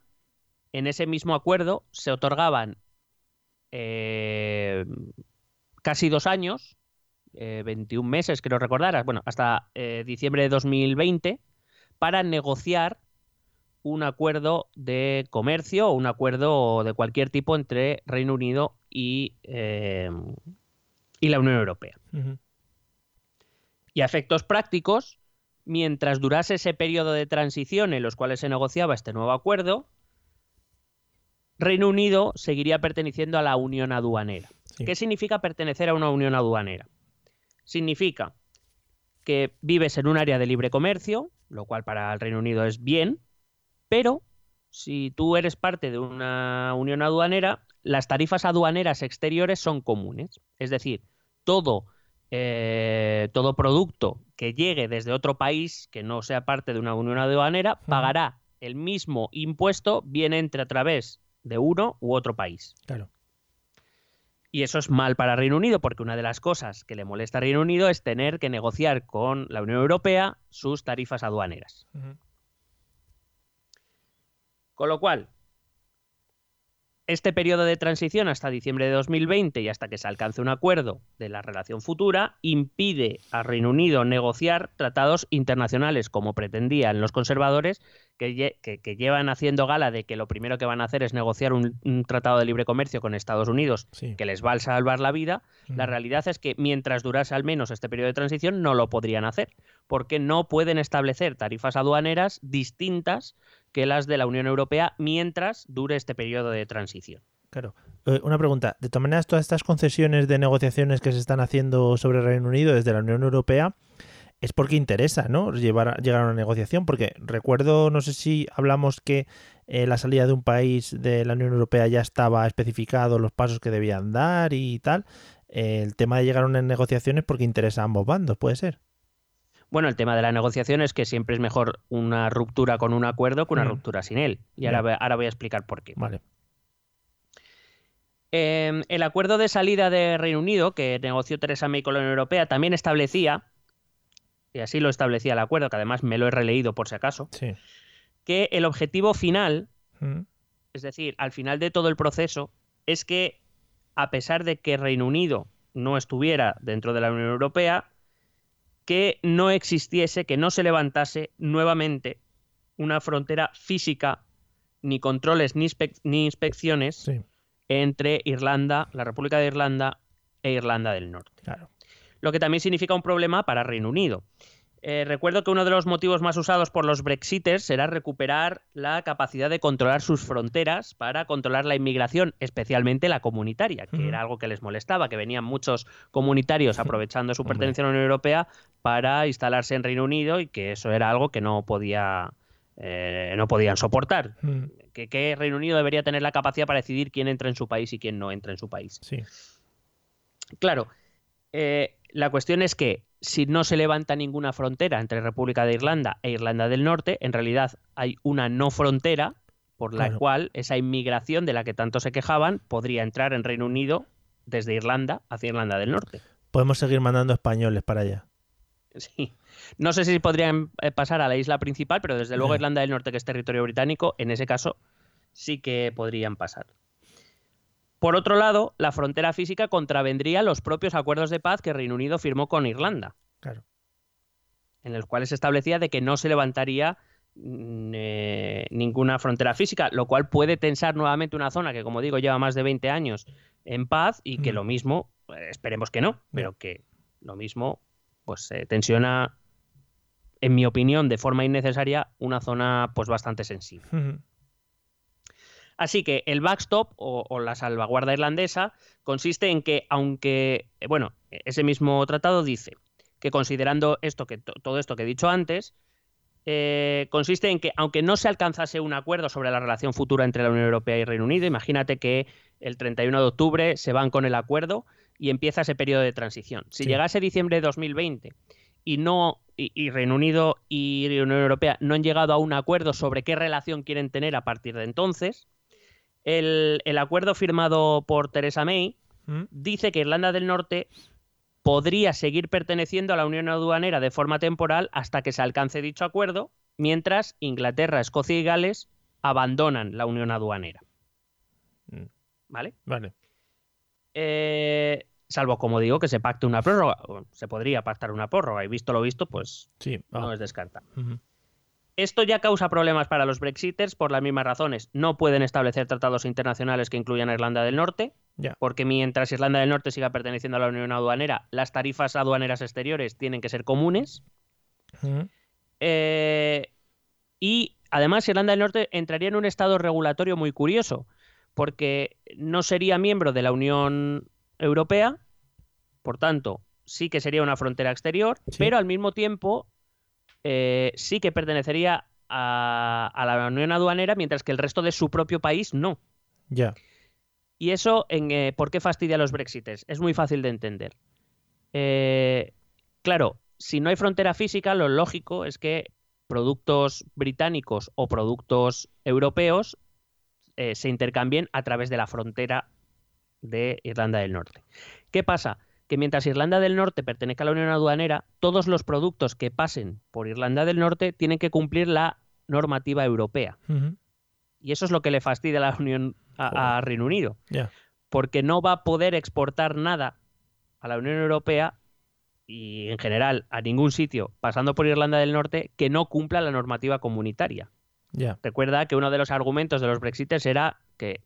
en ese mismo acuerdo, se otorgaban eh, casi dos años, 21 eh, meses, creo recordar, bueno, hasta diciembre de 2020, para negociar un acuerdo de comercio o un acuerdo de cualquier tipo entre Reino Unido y, y la Unión Europea. Y a efectos prácticos, mientras durase ese periodo de transición en los cuales se negociaba este nuevo acuerdo, Reino Unido seguiría perteneciendo a la Unión Aduanera. ¿Qué significa pertenecer a una Unión Aduanera? Significa que vives en un área de libre comercio, lo cual para el Reino Unido es bien, pero si tú eres parte de una unión aduanera, las tarifas aduaneras exteriores son comunes. Es decir, todo, eh, todo producto que llegue desde otro país que no sea parte de una unión aduanera pagará el mismo impuesto, bien entre a través de uno u otro país.
Claro.
Y eso es mal para Reino Unido, porque una de las cosas que le molesta a Reino Unido es tener que negociar con la Unión Europea sus tarifas aduaneras. Con lo cual, este periodo de transición hasta diciembre de 2020 y hasta que se alcance un acuerdo de la relación futura impide a Reino Unido negociar tratados internacionales como pretendían los conservadores que, llevan haciendo gala de que lo primero que van a hacer es negociar un, tratado de libre comercio con Estados Unidos que les va a salvar la vida. La realidad es que mientras durase al menos este periodo de transición no lo podrían hacer porque no pueden establecer tarifas aduaneras distintas que las de la Unión Europea mientras dure este periodo de transición.
Claro. Eh, una pregunta. De todas maneras, todas estas concesiones de negociaciones que se están haciendo sobre el Reino Unido desde la Unión Europea es porque interesa, ¿no? Llevar, llegar a una negociación. Porque recuerdo, no sé si hablamos que eh, la salida de un país de la Unión Europea ya estaba especificado los pasos que debían dar y tal. el tema de llegar a unas negociaciones porque interesa a ambos bandos, ¿puede ser?
Bueno, el tema de la negociación es que siempre es mejor una ruptura con un acuerdo que una mm. ruptura sin él. Y ahora, ahora, voy a explicar por qué.
Vale.
Em, el acuerdo de salida de Reino Unido que negoció Teresa May con la Unión Europea también establecía, y así lo establecía el acuerdo, que además me lo he releído por si acaso, que el objetivo final, mm. es decir, al final de todo el proceso, es que a pesar de que Reino Unido no estuviera dentro de la Unión Europea, que no existiese, que no se levantase nuevamente una frontera física, ni controles ni, inspecciones entre Irlanda, la República de Irlanda e Irlanda del Norte. Lo que también significa un problema para Reino Unido. Eh, recuerdo que uno de los motivos más usados por los Brexiters será recuperar la capacidad de controlar sus fronteras para controlar la inmigración, especialmente la comunitaria, que era algo que les molestaba, que venían muchos comunitarios aprovechando su pertenencia a la Unión Europea para instalarse en Reino Unido y que eso era algo que no podía eh, no podían soportar. Que, Reino Unido debería tener la capacidad para decidir quién entra en su país y quién no entra en su país.
Sí.
Claro, eh, la cuestión es que si no se levanta ninguna frontera entre República de Irlanda e Irlanda del Norte, en realidad hay una no frontera por la cual esa inmigración de la que tanto se quejaban podría entrar en Reino Unido desde Irlanda hacia Irlanda del Norte.
Podemos seguir mandando españoles para allá.
Sí. No sé si podrían eh, pasar a la isla principal, pero desde luego Irlanda del Norte, que es territorio británico, en ese caso sí que podrían pasar. Por otro lado, la frontera física contravendría los propios acuerdos de paz que Reino Unido firmó con Irlanda.
Claro.
En los cuales se establecía de que no se levantaría mm, eh, ninguna frontera física, lo cual puede tensar nuevamente una zona que, como digo, lleva más de 20 años en paz y que mm. lo mismo, eh, esperemos que no, pero que lo mismo, pues se tensiona, en mi opinión, de forma innecesaria, una zona pues bastante sensible. Así que el backstop o, la salvaguarda irlandesa consiste en que, aunque, eh, bueno, ese mismo tratado dice que considerando esto que todo esto que he dicho antes, eh, consiste en que, aunque no se alcanzase un acuerdo sobre la relación futura entre la Unión Europea y Reino Unido, imagínate que el 31 de octubre se van con el acuerdo y empieza ese periodo de transición. Si llegase diciembre de 2020 y no y, Reino Unido y Unión Europea no han llegado a un acuerdo sobre qué relación quieren tener a partir de entonces, el, acuerdo firmado por Theresa May ¿Mm? dice que Irlanda del Norte podría seguir perteneciendo a la Unión Aduanera de forma temporal hasta que se alcance dicho acuerdo, mientras Inglaterra, Escocia y Gales abandonan la Unión Aduanera. Mm. ¿Vale?
Vale.
Eh, salvo, como digo, que se pacte una prórroga. Se podría pactar una prórroga y visto lo visto, pues
sí,
no es descartable. Esto ya causa problemas para los Brexiters por las mismas razones. No pueden establecer tratados internacionales que incluyan a Irlanda del Norte, porque mientras Irlanda del Norte siga perteneciendo a la Unión Aduanera, las tarifas aduaneras exteriores tienen que ser comunes. Eh, y además Irlanda del Norte entraría en un estado regulatorio muy curioso, porque no sería miembro de la Unión Europea, por tanto, sí que sería una frontera exterior, pero al mismo tiempo eh, sí que pertenecería a, la Unión Aduanera, mientras que el resto de su propio país no.
Ya.
Y eso, en, eh, ¿por qué fastidia a los Brexiters? Es muy fácil de entender. Eh, claro, si no hay frontera física, lo lógico es que productos británicos o productos europeos se intercambien a través de la frontera de Irlanda del Norte. ¿Qué pasa? Que mientras Irlanda del Norte pertenezca a la Unión Aduanera, todos los productos que pasen por Irlanda del Norte tienen que cumplir la normativa europea. Y eso es lo que le fastidia a la Unión a, Reino Unido. Porque no va a poder exportar nada a la Unión Europea y en general a ningún sitio pasando por Irlanda del Norte que no cumpla la normativa comunitaria. Recuerda que uno de los argumentos de los Brexiters era que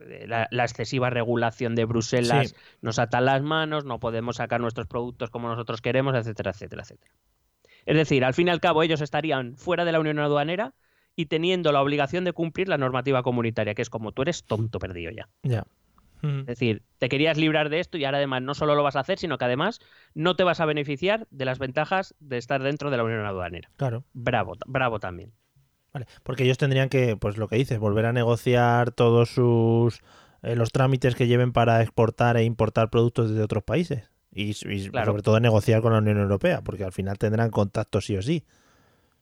eh, la, excesiva regulación de Bruselas nos ata las manos, no podemos sacar nuestros productos como nosotros queremos, etcétera, etcétera, etcétera. Es decir, al fin y al cabo ellos estarían fuera de la Unión Aduanera y teniendo la obligación de cumplir la normativa comunitaria, que es como tú eres tonto perdido ya.
Ya.
Es decir, te querías librar de esto y ahora además no solo lo vas a hacer, sino que además no te vas a beneficiar de las ventajas de estar dentro de la Unión Aduanera.
Claro.
Bravo, bravo también.
Porque ellos tendrían que, pues lo que dices, volver a negociar todos sus eh, los trámites que lleven para exportar e importar productos desde otros países. Y, sobre todo negociar con la Unión Europea, porque al final tendrán contacto sí o sí.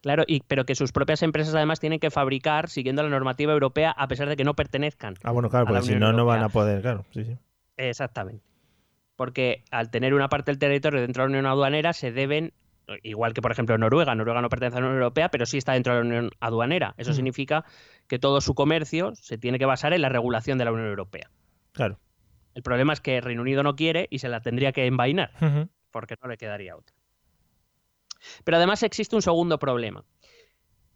Claro, y, pero que sus propias empresas además tienen que fabricar siguiendo la normativa europea a pesar de que no pertenezcan.
Ah, bueno, claro, porque si no, no van a poder, claro. Sí, sí.
Exactamente. Porque al tener una parte del territorio dentro de la Unión Aduanera se deben igual que por ejemplo Noruega, Noruega no pertenece a la Unión Europea, pero sí está dentro de la Unión Aduanera. Eso mm. significa que todo su comercio se tiene que basar en la regulación de la Unión Europea.
Claro.
El problema es que Reino Unido no quiere y se la tendría que envainar, porque no le quedaría otra. Pero además existe un segundo problema.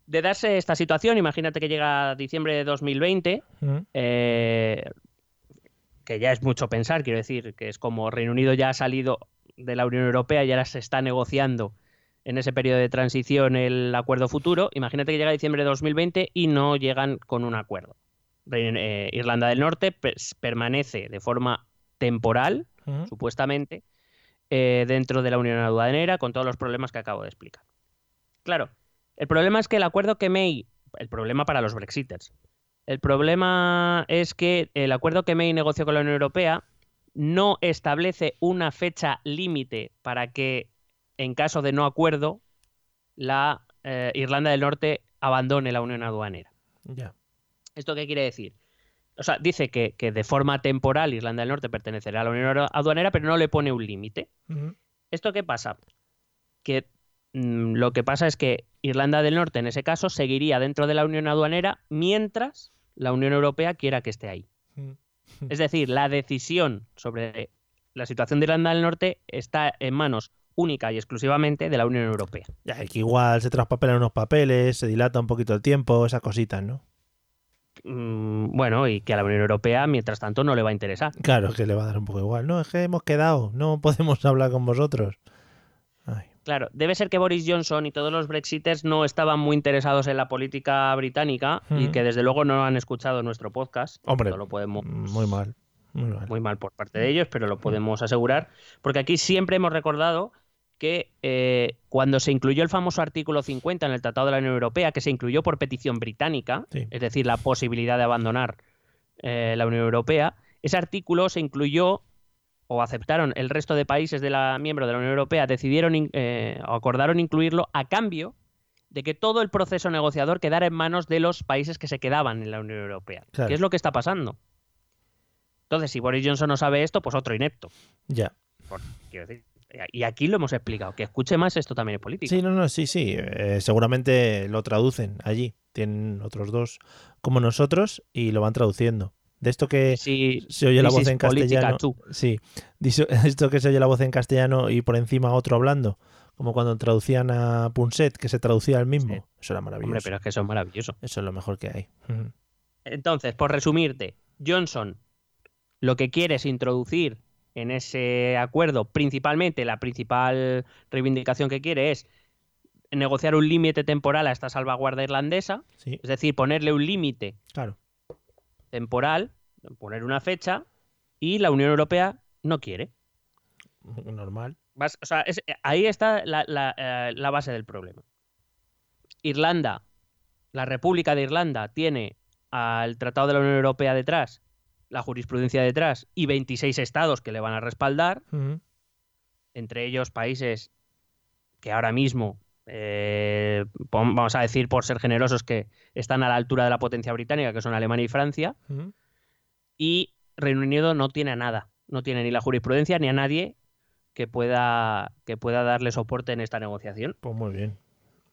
De darse esta situación, imagínate que llega diciembre de 2020, eh, que ya es mucho pensar, quiero decir, que es como Reino Unido ya ha salido de la Unión Europea y ahora se está negociando en ese periodo de transición el acuerdo futuro. Imagínate que llega diciembre de 2020 y no llegan con un acuerdo. Eh, Irlanda del Norte permanece de forma temporal, supuestamente, eh, dentro de la Unión Aduanera con todos los problemas que acabo de explicar. Claro, el problema es que el acuerdo que May, el problema para los Brexiters, el problema es que el acuerdo que May negoció con la Unión Europea no establece una fecha límite para que, en caso de no acuerdo, la eh, Irlanda del Norte abandone la Unión Aduanera.
Ya.
¿Esto qué quiere decir? O sea, dice que, de forma temporal Irlanda del Norte pertenecerá a la Unión Aduanera, pero no le pone un límite. ¿Esto qué pasa? Que mm, lo que pasa es que Irlanda del Norte, en ese caso, seguiría dentro de la Unión Aduanera mientras la Unión Europea quiera que esté ahí. Es decir, la decisión sobre la situación de Irlanda del Norte está en manos única y exclusivamente de la Unión Europea.
Ya, que igual se traspapelan unos papeles, se dilata un poquito el tiempo, esas cositas, ¿no?
Mm, bueno, y que a la Unión Europea, mientras tanto, no le va a interesar.
Claro, que le va a dar un poco igual. No, es que hemos quedado, no podemos hablar con vosotros.
Claro, debe ser que Boris Johnson y todos los Brexiters no estaban muy interesados en la política británica y que desde luego no han escuchado nuestro podcast.
Hombre,
lo podemos...
muy mal.
Muy mal. por parte de ellos, pero lo podemos asegurar. Porque aquí siempre hemos recordado que eh, cuando se incluyó el famoso artículo 50 en el Tratado de la Unión Europea, que se incluyó por petición británica, es decir, la posibilidad de abandonar eh, la Unión Europea, ese artículo se incluyó o aceptaron el resto de países de la miembro de la Unión Europea, decidieron eh, o acordaron incluirlo a cambio de que todo el proceso negociador quedara en manos de los países que se quedaban en la Unión Europea. ¿Qué es lo que está pasando? Entonces, si Boris Johnson no sabe esto, pues otro inepto.
Ya.
y aquí lo hemos explicado. Que escuche más, esto también es política.
Sí, no, no, sí, sí. Eh, seguramente lo traducen allí. Tienen otros dos como nosotros y lo van traduciendo. De esto que se oye la voz en castellano. Sí, esto que se oye la voz en castellano y por encima otro hablando. Como cuando traducían a Punset, que se traducía al mismo. Eso era maravilloso.
Hombre, pero es que eso es maravilloso.
Eso es lo mejor que hay.
Entonces, por resumirte, Johnson lo que quiere es introducir en ese acuerdo, principalmente la principal reivindicación que quiere es negociar un límite temporal a esta salvaguarda irlandesa, es decir, ponerle un límite
claro
temporal, poner una fecha, y la Unión Europea no quiere.
Normal.
ahí está la, eh, la base del problema. Irlanda, la República de Irlanda, tiene al Tratado de la Unión Europea detrás, la jurisprudencia detrás y 26 estados que le van a respaldar, entre ellos países que ahora mismo, eh, vamos a decir por ser generosos, que están a la altura de la potencia británica, que son Alemania y Francia, y Reino Unido no tiene nada, no tiene ni la jurisprudencia ni a nadie que pueda, que pueda darle soporte en esta negociación.
Pues muy bien.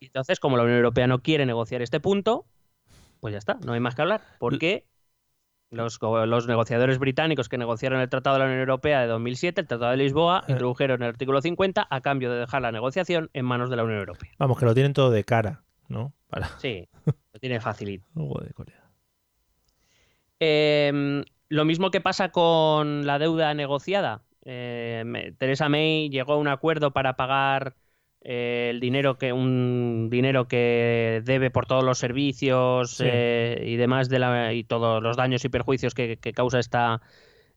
Entonces, como la Unión Europea no quiere negociar este punto, pues ya está, no hay más que hablar. Porque los, los, negociadores británicos que negociaron el Tratado de la Unión Europea de 2007, el Tratado de Lisboa, eh. introdujeron el artículo 50 a cambio de dejar la negociación en manos de la Unión Europea.
Vamos, que lo tienen todo de cara, ¿no?
Sí, lo tiene facilito. eh, lo mismo que pasa con la deuda negociada. Eh, Teresa May llegó a un acuerdo para pagar eh, el dinero que un dinero que debe por todos los servicios eh, y demás de la, y todos los daños y perjuicios que, causa esta,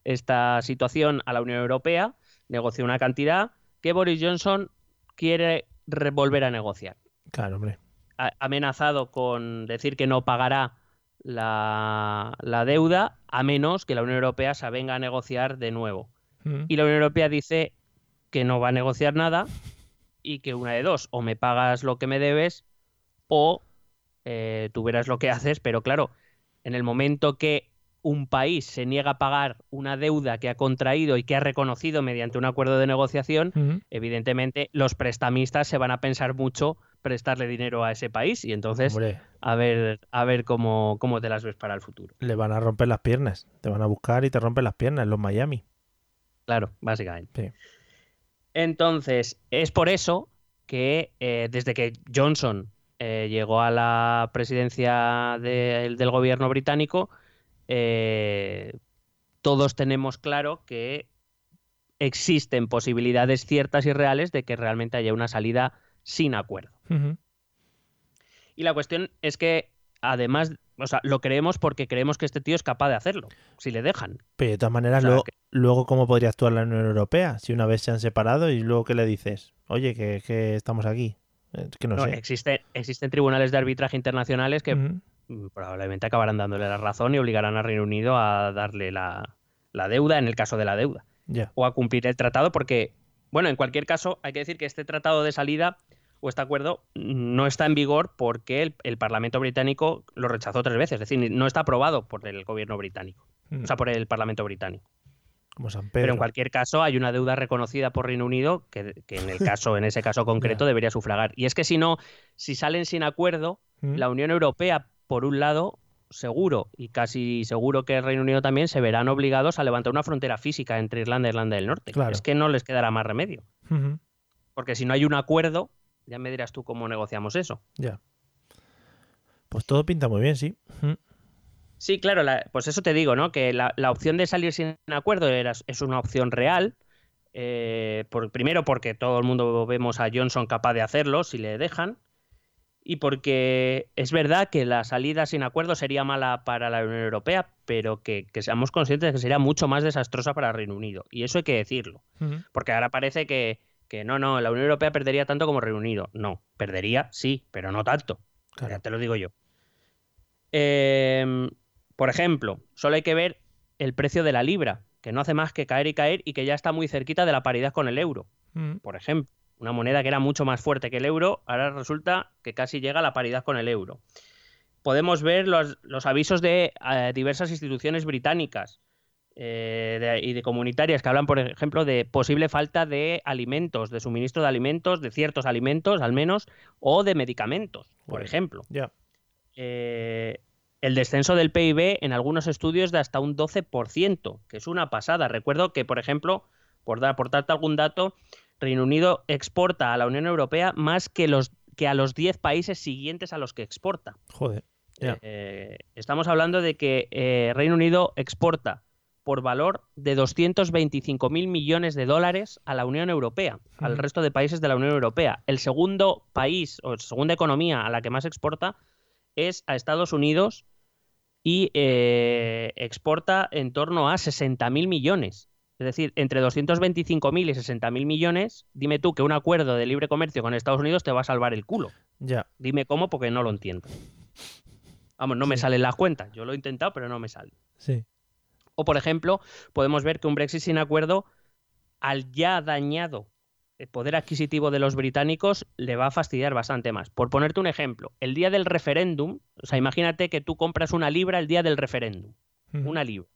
esta situación a la Unión Europea, negoció una cantidad que Boris Johnson quiere volver a negociar.
Claro, hombre.
Ha amenazado con decir que no pagará la, deuda a menos que la Unión Europea se venga a negociar de nuevo. Mm. Y la Unión Europea dice que no va a negociar nada y que una de dos, o me pagas lo que me debes o eh, tú verás lo que haces, pero claro, en el momento que un país se niega a pagar una deuda que ha contraído y que ha reconocido mediante un acuerdo de negociación, evidentemente los prestamistas se van a pensar mucho prestarle dinero a ese país y entonces a ver a ver cómo, cómo te las ves para el futuro.
Le van a romper las piernas, te van a buscar y te rompen las piernas los Miami.
Claro, básicamente. Sí. Entonces, es por eso que eh, desde que Johnson eh, llegó a la presidencia del gobierno británico, eh, todos tenemos claro que existen posibilidades ciertas y reales de que realmente haya una salida sin acuerdo. Y la cuestión es que, además, o sea, lo creemos porque creemos que este tío es capaz de hacerlo, si le dejan.
Pero de todas maneras, luego, ¿cómo podría actuar la Unión Europea? Si una vez se han separado y luego, ¿qué le dices? Oye, que, estamos aquí. Que no, sé.
Existe, existen tribunales de arbitraje internacionales que mm, probablemente acabarán dándole la razón y obligarán al Reino Unido a darle la, deuda en el caso de la deuda. O a cumplir el tratado, porque, bueno, en cualquier caso, hay que decir que este tratado de salida o este acuerdo no está en vigor porque el, Parlamento británico lo rechazó tres veces, es decir, no está aprobado por el gobierno británico, o sea, mm. por el Parlamento británico.
Como San
Pero en cualquier caso hay una deuda reconocida por Reino Unido que, en el caso, en ese caso concreto, debería sufragar. Y es que si no, si salen sin acuerdo, mm. la Unión Europea, por un lado, seguro y casi seguro que el Reino Unido también se verán obligados a levantar una frontera física entre Irlanda e Irlanda del Norte. Es que no les quedará más remedio. Porque si no hay un acuerdo, ya me dirás tú cómo negociamos eso.
Ya. Pues todo pinta muy bien, sí.
Sí, claro, pues eso te digo, ¿no? Que la, opción de salir sin acuerdo era, es una opción real. Eh, por, primero porque todo el mundo vemos a Johnson capaz de hacerlo si le dejan. Y porque es verdad que la salida sin acuerdo sería mala para la Unión Europea, pero que, seamos conscientes de que sería mucho más desastrosa para el Reino Unido. Y eso hay que decirlo. Porque ahora parece que, que no, no, la Unión Europea perdería tanto como Reino Unido. No, perdería, sí, pero no tanto. Ya te lo digo yo. Em, por ejemplo, solo hay que ver el precio de la libra, que no hace más que caer y caer y que ya está muy cerquita de la paridad con el euro. Mm. Por ejemplo, una moneda que era mucho más fuerte que el euro, ahora resulta que casi llega a la paridad con el euro. Podemos ver los, avisos de eh, diversas instituciones británicas eh, y de comunitarias que hablan, por ejemplo, de posible falta de alimentos, de suministro de alimentos, de ciertos alimentos al menos, o de medicamentos, por ejemplo. Eh, el descenso del PIB en algunos estudios de hasta un 12%, que es una pasada. Recuerdo que, por ejemplo, por, dar, por darte algún dato, Reino Unido exporta a la Unión Europea más que, los, que a los 10 países siguientes a los que exporta.
Joder.
Eh, estamos hablando de que Reino Unido exporta por valor de 225 mil millones de dólares a la Unión Europea, al resto de países de la Unión Europea. El segundo país o segunda economía a la que más exporta es a Estados Unidos y eh, exporta en torno a 60 mil millones. Es decir, entre 225.000 y 60.000 millones, dime tú que un acuerdo de libre comercio con Estados Unidos te va a salvar el culo.
Ya.
Dime cómo porque no lo entiendo. Vamos, no me salen las cuentas. Yo lo he intentado, pero no me sale.
Sí.
O, por ejemplo, podemos ver que un Brexit sin acuerdo, al ya dañado el poder adquisitivo de los británicos, le va a fastidiar bastante más. Por ponerte un ejemplo, el día del referéndum, o sea, imagínate que tú compras una libra el día del referéndum. Una libra.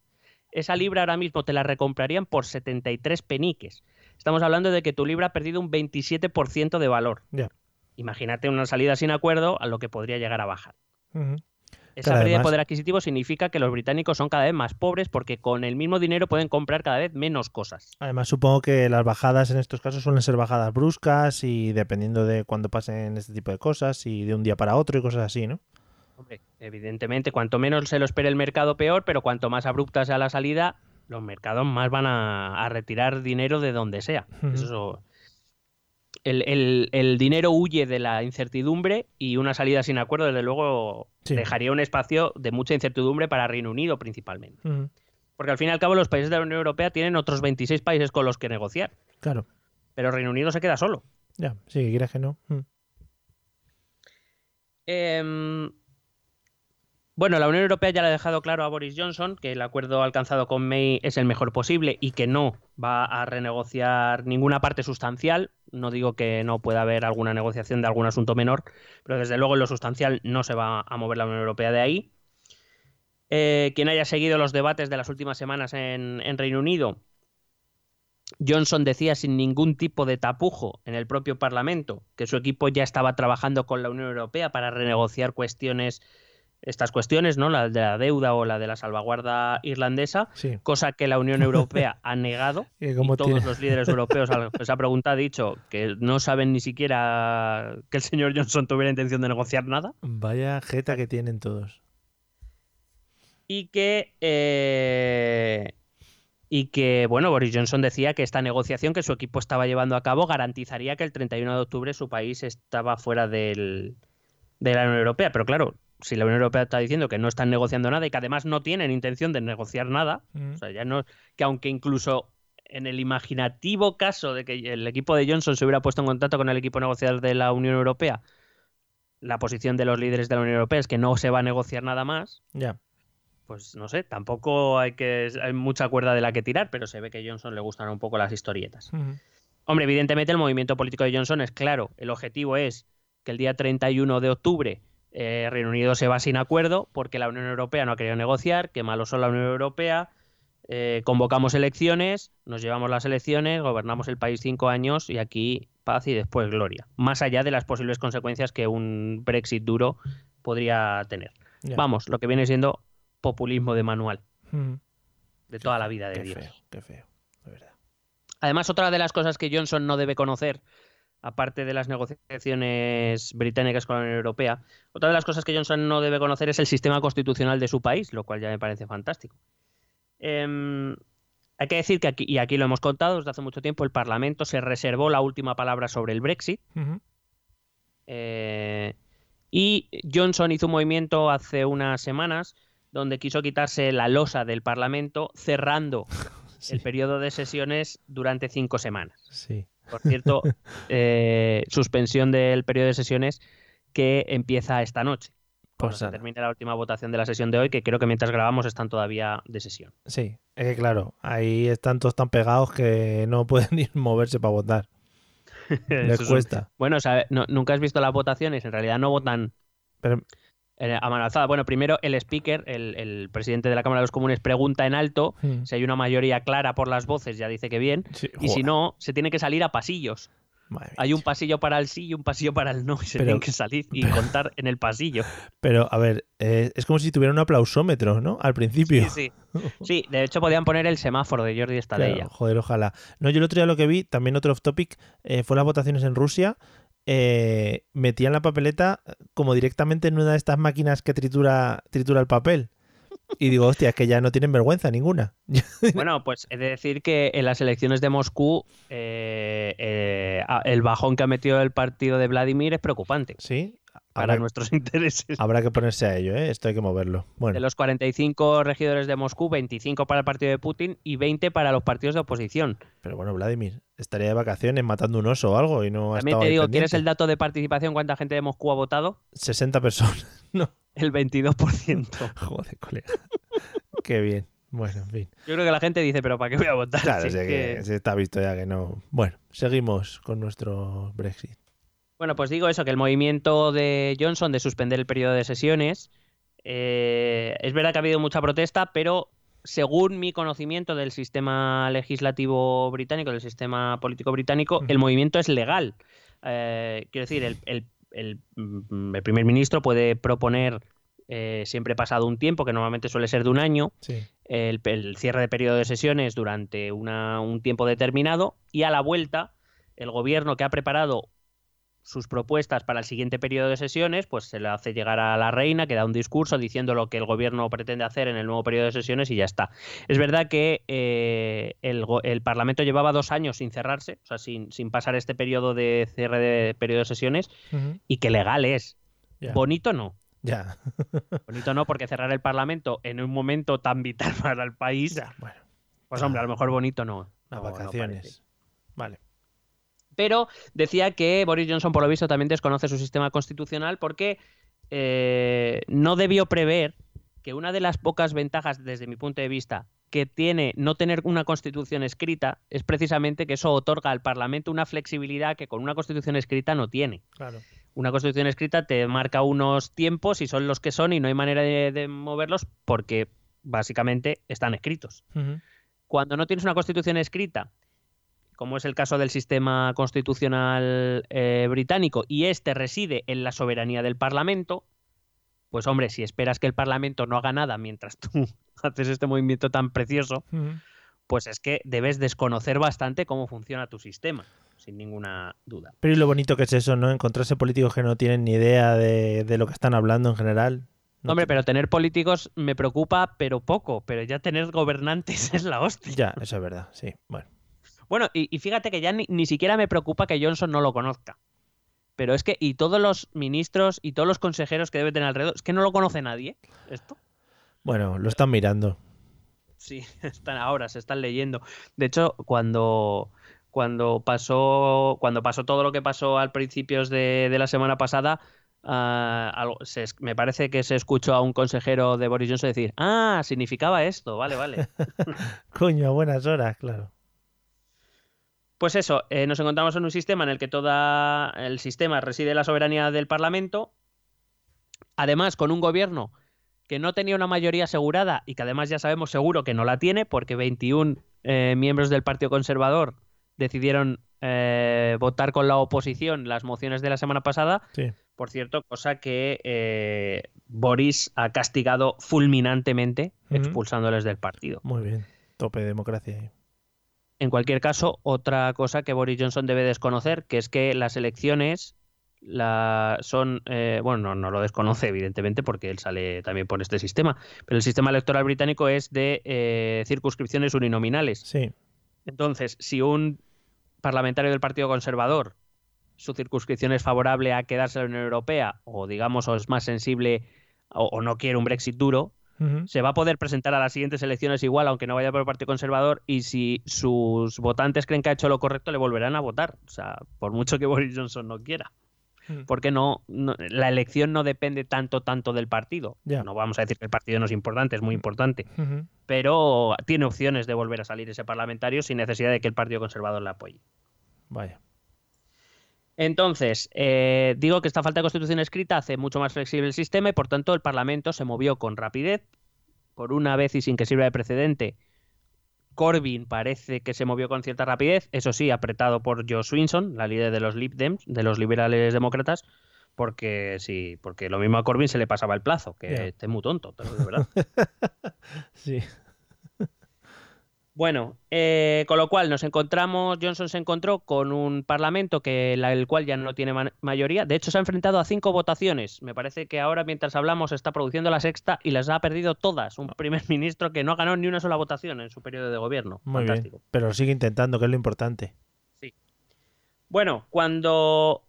Esa libra ahora mismo te la recomprarían por 73 peniques. Estamos hablando de que tu libra ha perdido un 27% de valor. Imagínate una salida sin acuerdo a lo que podría llegar a bajar. Esa pérdida de poder adquisitivo significa que los británicos son cada vez más pobres porque con el mismo dinero pueden comprar cada vez menos cosas.
Además, supongo que las bajadas en estos casos suelen ser bajadas bruscas y dependiendo de cuándo pasen este tipo de cosas y de un día para otro y cosas así, ¿no?
Hombre, evidentemente, cuanto menos se lo espere el mercado, peor, pero cuanto más abrupta sea la salida, los mercados más van a, retirar dinero de donde sea. Eso el, dinero huye de la incertidumbre y una salida sin acuerdo, desde luego, dejaría un espacio de mucha incertidumbre para Reino Unido principalmente. Porque al fin y al cabo los países de la Unión Europea tienen otros 26 países con los que negociar.
Claro.
Pero Reino Unido se queda solo.
Ya, sí, quieras que no.
Eh, bueno, la Unión Europea ya le ha dejado claro a Boris Johnson que el acuerdo alcanzado con May es el mejor posible y que no va a renegociar ninguna parte sustancial. No digo que no pueda haber alguna negociación de algún asunto menor, pero desde luego en lo sustancial no se va a mover la Unión Europea de ahí. Eh, quien haya seguido los debates de las últimas semanas en, en Reino Unido, Johnson decía sin ningún tipo de tapujo en el propio Parlamento que su equipo ya estaba trabajando con la Unión Europea para renegociar cuestiones estas cuestiones, ¿no? La de la deuda o la de la salvaguarda irlandesa, cosa que la Unión Europea ha negado. y, todos los líderes europeos a esa pregunta ha dicho que no saben ni siquiera que el señor Johnson tuviera intención de negociar nada.
Vaya jeta que tienen todos.
Y que eh, y que, bueno, Boris Johnson decía que esta negociación que su equipo estaba llevando a cabo garantizaría que el 31 de octubre su país estaba fuera del, de la Unión Europea. Pero claro, si la Unión Europea está diciendo que no están negociando nada y que además no tienen intención de negociar nada, mm. o sea, ya no, que aunque incluso en el imaginativo caso de que el equipo de Johnson se hubiera puesto en contacto con el equipo negociador de la Unión Europea, la posición de los líderes de la Unión Europea es que no se va a negociar nada más.
Ya.
Pues no sé, tampoco hay que hay mucha cuerda de la que tirar, pero se ve que a Johnson le gustan un poco las historietas. Hombre, evidentemente el movimiento político de Johnson es claro. El objetivo es que el día 31 de octubre eh, Reino Unido se va sin acuerdo porque la Unión Europea no ha querido negociar, que malo son la Unión Europea. Eh, convocamos elecciones, nos llevamos las elecciones, gobernamos el país cinco años y aquí paz y después gloria. Más allá de las posibles consecuencias que un Brexit duro podría tener. Vamos, lo que viene siendo populismo de manual. De toda la vida de
qué
Dios.
Feo, qué feo, de verdad.
Además, otra de las cosas que Johnson no debe conocer aparte de las negociaciones británicas con la Unión Europea, otra de las cosas que Johnson no debe conocer es el sistema constitucional de su país, lo cual ya me parece fantástico. Em, hay que decir que aquí, y aquí lo hemos contado desde hace mucho tiempo, el Parlamento se reservó la última palabra sobre el Brexit. Eh, y Johnson hizo un movimiento hace unas semanas donde quiso quitarse la losa del Parlamento cerrando el periodo de sesiones durante cinco semanas.
Sí.
Por cierto, eh, suspensión del periodo de sesiones que empieza esta noche. Pues se termina la última votación de la sesión de hoy, que creo que mientras grabamos están todavía de sesión.
Sí, es que claro, ahí están todos tan pegados que no pueden ni moverse para votar. Les cuesta.
Bueno, nunca has visto las votaciones, en realidad no votan.
Pero
eh, a mano alzada. Bueno, primero el speaker, el, presidente de la Cámara de los Comunes, pregunta en alto hmm. si hay una mayoría clara por las voces, ya dice que bien, y si no, se tiene que salir a pasillos. hay un pasillo para el sí y un pasillo para el no, y se tienen que salir y contar en el pasillo.
Pero, a ver, eh, es como si tuviera un aplausómetro, ¿no? Al principio.
Sí, sí. Sí, de hecho podían poner el semáforo de Jordi Estadella.
joder, ojalá. No, yo el otro día lo que vi, también otro off topic, eh, fue las votaciones en Rusia eh, metían la papeleta como directamente en una de estas máquinas que tritura, tritura el papel. Y digo, hostia, es que ya no tienen vergüenza ninguna.
Bueno, pues he de decir que en las elecciones de Moscú eh, eh, el bajón que ha metido el partido de Vladimir es preocupante.
Sí,
para nuestros intereses.
Habrá que ponerse a ello, ¿eh? Esto hay que moverlo. Bueno.
De los 45 regidores de Moscú, 25 para el partido de Putin y 20 para los partidos de oposición.
Pero bueno, Vladimir, estaría de vacaciones matando un oso o algo y no ha
También te digo, ¿quieres el dato de participación? ¿Cuánta gente de Moscú ha votado?
60 personas, no.
El 22%.
Joder, colega. Qué bien. Bueno, en fin.
Yo creo que la gente dice, pero ¿para qué voy a votar?
Claro, que... se está visto ya que no. Bueno, seguimos con nuestro Brexit.
Bueno, pues digo eso, que el movimiento de Johnson de suspender el periodo de sesiones, eh, es verdad que ha habido mucha protesta, pero según mi conocimiento del sistema legislativo británico, del sistema político británico, el movimiento es legal. Eh, quiero decir, el, mm, el, primer ministro puede proponer, eh, siempre pasado un tiempo, que normalmente suele ser de un año, el, cierre de periodo de sesiones durante un tiempo determinado y a la vuelta el gobierno que ha preparado sus propuestas para el siguiente periodo de sesiones, pues se le hace llegar a la reina, que da un discurso diciendo lo que el gobierno pretende hacer en el nuevo periodo de sesiones y ya está. Es verdad que eh, el, Parlamento llevaba dos años sin cerrarse, o sea, sin, pasar este periodo de cierre de periodo de sesiones, y que legal es. Bonito no.
Ya.
Bonito no, porque cerrar el Parlamento en un momento tan vital para el país, bueno. pues hombre, a lo mejor bonito no.
Vacaciones. vale.
Pero decía que Boris Johnson, por lo visto, también desconoce su sistema constitucional porque eh, no debió prever que una de las pocas ventajas, desde mi punto de vista, que tiene no tener una constitución escrita es precisamente que eso otorga al Parlamento una flexibilidad que con una constitución escrita no tiene. Una constitución escrita te marca unos tiempos y son los que son y no hay manera de, moverlos porque básicamente están escritos. Cuando no tienes una constitución escrita como es el caso del sistema constitucional eh, británico, y este reside en la soberanía del Parlamento, pues hombre, si esperas que el Parlamento no haga nada mientras tú haces este movimiento tan precioso, pues es que debes desconocer bastante cómo funciona tu sistema, sin ninguna duda.
Pero y lo bonito que es eso, ¿no? Encontrarse políticos que no tienen ni idea de, lo que están hablando en general.
Hombre, pero tener políticos me preocupa, pero poco, pero ya tener gobernantes es la hostia.
Ya, eso es verdad, sí. Bueno.
Bueno, y, fíjate que ya ni, siquiera me preocupa que Johnson no lo conozca. Pero es que, y todos los ministros y todos los consejeros que debe tener alrededor, es que no lo conoce nadie, esto.
Bueno, lo están mirando.
Sí, están ahora, se están leyendo. De hecho, cuando, cuando pasó, cuando pasó todo lo que pasó al principios de, la semana pasada, ah, me parece que se escuchó a un consejero de Boris Johnson decir, ah, significaba esto, vale, vale.
Coño, a buenas horas, claro.
Pues eso, eh, nos encontramos en un sistema en el que todo el sistema reside la soberanía del Parlamento, además con un gobierno que no tenía una mayoría asegurada y que además ya sabemos seguro que no la tiene porque 21 eh, miembros del Partido Conservador decidieron eh, votar con la oposición las mociones de la semana pasada. Por cierto, cosa que Boris ha castigado fulminantemente expulsándoles del partido.
Muy bien, tope de democracia.
En cualquier caso, otra cosa que Boris Johnson debe desconocer, que es que las elecciones la, son, eh, bueno, no, lo desconoce evidentemente porque él sale también por este sistema, pero el sistema electoral británico es de eh, circunscripciones uninominales.
Sí.
Entonces, si un parlamentario del Partido Conservador su circunscripción es favorable a quedarse en la Unión Europea o digamos o es más sensible o no quiere un Brexit duro, se va a poder presentar a las siguientes elecciones igual, aunque no vaya por el Partido Conservador, y si sus votantes creen que ha hecho lo correcto, le volverán a votar. O sea, por mucho que Boris Johnson no quiera. Porque no, la elección no depende tanto, tanto del partido. No vamos a decir que el partido no es importante, es muy importante. Pero tiene opciones de volver a salir ese parlamentario sin necesidad de que el Partido Conservador le apoye.
Vaya.
Entonces, eh, digo que esta falta de constitución escrita hace mucho más flexible el sistema y por tanto el Parlamento se movió con rapidez, por una vez y sin que sirva de precedente. Corbyn parece que se movió con cierta rapidez, eso sí, apretado por Joe Swinson, la líder de los Lib Dems, de los liberales demócratas, porque sí, porque lo mismo a Corbyn se le pasaba el plazo, que esté muy tonto, pero de verdad.
sí.
Bueno, eh, con lo cual nos encontramos, Johnson se encontró con un parlamento que el cual ya no tiene mayoría. De hecho, se ha enfrentado a cinco votaciones. Me parece que ahora, mientras hablamos, está produciendo la sexta y las ha perdido todas. Un primer ministro que no ha ganado ni una sola votación en su periodo de gobierno. Muy Fantástico. Bien,
pero sigue intentando, que es lo importante.
Sí. Bueno, cuando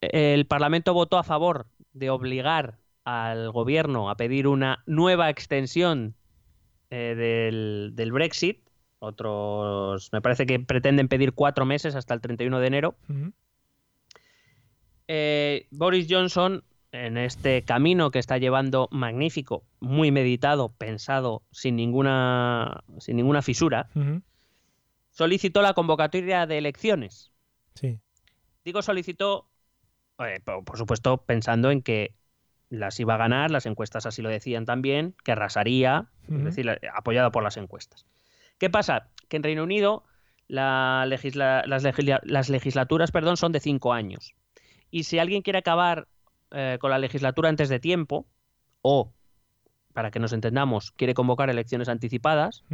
el Parlamento votó a favor de obligar al gobierno a pedir una nueva extensión eh, del, Brexit. Otros, me parece que pretenden pedir cuatro meses hasta el 31 de enero. Eh, Boris Johnson, en este camino que está llevando magnífico, muy meditado, pensado, sin ninguna, sin ninguna fisura, solicitó la convocatoria de elecciones.
Sí.
Digo solicitó, eh, por, supuesto, pensando en que las iba a ganar, las encuestas así lo decían también, que arrasaría, es decir, apoyado por las encuestas. ¿Qué pasa? Que en Reino Unido las, legislaturas perdón, son de cinco años. Y si alguien quiere acabar eh, con la legislatura antes de tiempo, o, para que nos entendamos, quiere convocar elecciones anticipadas,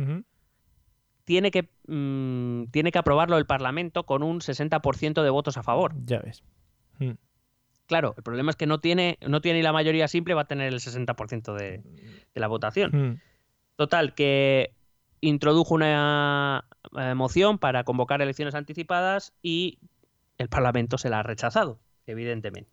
tiene, que, mm, tiene que aprobarlo el Parlamento con un 60% de votos a favor.
Ya ves. Mm.
Claro, el problema es que no tiene, no tiene la mayoría simple, va a tener el 60% de, de, la votación. Mm. Total, que introdujo una eh, moción para convocar elecciones anticipadas y el Parlamento se la ha rechazado, evidentemente.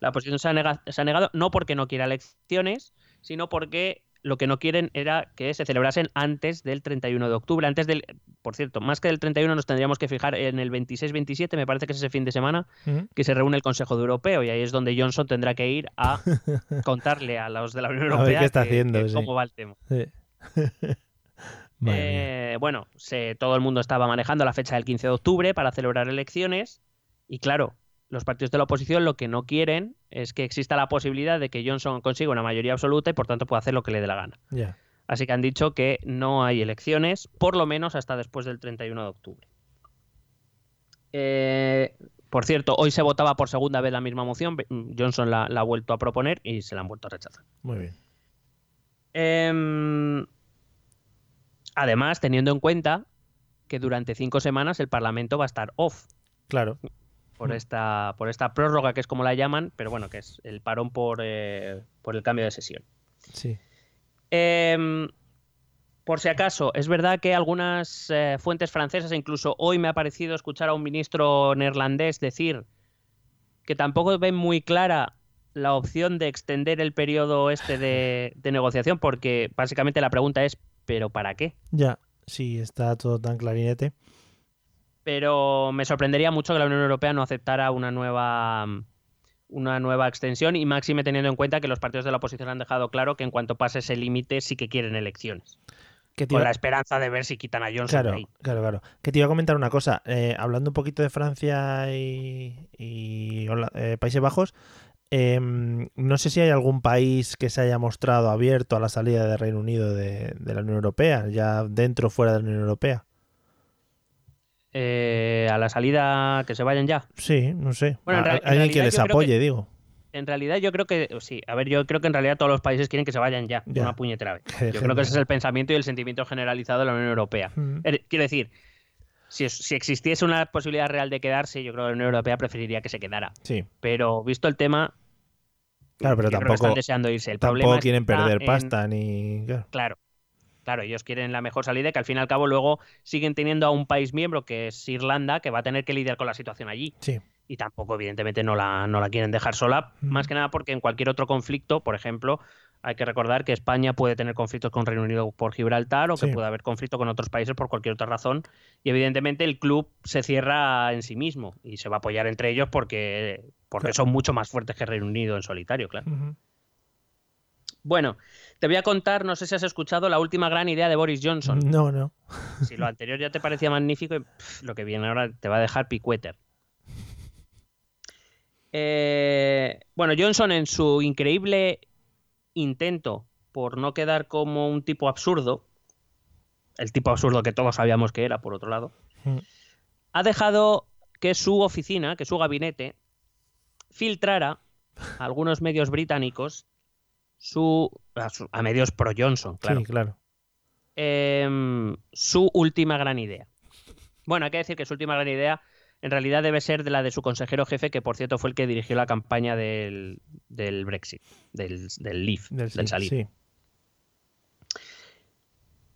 La oposición se ha, se ha negado no porque no quiera elecciones, sino porque lo que no quieren era que se celebrasen antes del 31 de octubre, antes del, por cierto, más que del 31 nos tendríamos que fijar en el 26-27, me parece que es ese fin de semana, que se reúne el Consejo de Europeo y ahí es donde Johnson tendrá que ir a contarle a los de la Unión Europea
qué está haciendo,
cómo va el tema. Eh, bueno, todo el mundo estaba manejando la fecha del 15 de octubre para celebrar elecciones y claro, los partidos de la oposición lo que no quieren es que exista la posibilidad de que Johnson consiga una mayoría absoluta y por tanto pueda hacer lo que le dé la gana. Así que han dicho que no hay elecciones, por lo menos hasta después del 31 de octubre. Eh, por cierto, hoy se votaba por segunda vez la misma moción. Johnson la, ha vuelto a proponer y se la han vuelto a rechazar.
Muy bien.
Em, además, teniendo en cuenta que durante cinco semanas el Parlamento va a estar off.
Claro
por esta, por esta prórroga, que es como la llaman, pero bueno, que es el parón por, eh, por el cambio de sesión.
Sí.
Em, por si acaso, es verdad que algunas eh, fuentes francesas, incluso hoy me ha parecido escuchar a un ministro neerlandés decir que tampoco ven muy clara la opción de extender el periodo este de, de negociación, porque básicamente la pregunta es, ¿pero para qué?
Ya, sí, está todo tan clarinete
pero me sorprendería mucho que la Unión Europea no aceptara una nueva una nueva extensión y máxime teniendo en cuenta que los partidos de la oposición han dejado claro que en cuanto pase ese límite sí que quieren elecciones. Con la esperanza de ver si quitan a Johnson
claro,
ahí.
Claro, claro. Que te iba a comentar una cosa. Eh, hablando un poquito de Francia y, eh, Países Bajos, em, no sé si hay algún país que se haya mostrado abierto a la salida del Reino Unido de, de la Unión Europea, ya dentro o fuera de la Unión Europea.
Eh, a la salida que se vayan ya.
Sí, no sé. Bueno, alguien que les apoye, digo.
En realidad yo creo que, sí, a ver, yo creo que en realidad todos los países quieren que se vayan ya, una puñetera vez. Yo creo que ese es el pensamiento y el sentimiento generalizado de la Unión Europea. Er, quiero decir, si, existiese una posibilidad real de quedarse, yo creo que la Unión Europea preferiría que se quedara.
Sí.
Pero visto el tema,
claro, pero tampoco,
están deseando irse. El
tampoco quieren perder pasta ni...
Claro. Claro, ellos quieren la mejor salida que al fin y al cabo luego siguen teniendo a un país miembro que es Irlanda que va a tener que lidiar con la situación allí.
Sí.
Y tampoco, evidentemente, no la, no la quieren dejar sola, más que nada porque en cualquier otro conflicto, por ejemplo, hay que recordar que España puede tener conflictos con Reino Unido por Gibraltar o que puede haber conflicto con otros países por cualquier otra razón. Y evidentemente el club se cierra en sí mismo y se va a apoyar entre ellos porque, porque son mucho más fuertes que Reino Unido en solitario, claro. Bueno, te voy a contar, no sé si has escuchado la última gran idea de Boris Johnson.
No, no.
Si lo anterior ya te parecía magnífico, lo que viene ahora te va a dejar picueter. Eh, bueno, Johnson en su increíble intento por no quedar como un tipo absurdo, el tipo absurdo que todos sabíamos que era, por otro lado, mm. ha dejado que su oficina, que su gabinete, filtrara a algunos medios británicos su, a, medios pro Johnson, claro.
Sí, claro.
Em, su última gran idea. Bueno, hay que decir que su última gran idea en realidad debe ser de la de su consejero jefe, que por cierto fue el que dirigió la campaña del, Brexit, del, del Leave, del, salir.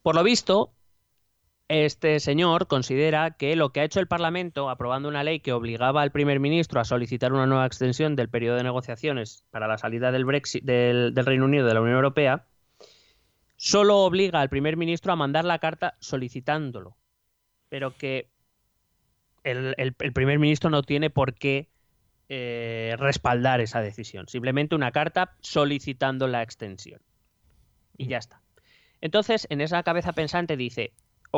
Por lo visto, Este señor considera que lo que ha hecho el Parlamento, aprobando una ley que obligaba al primer ministro a solicitar una nueva extensión del periodo de negociaciones para la salida del Brexit del, Reino Unido de la Unión Europea, solo obliga al primer ministro a mandar la carta solicitándolo, pero que el, primer ministro no tiene por qué eh, respaldar esa decisión. Simplemente una carta solicitando la extensión. Y ya está. Entonces, en esa cabeza pensante dice,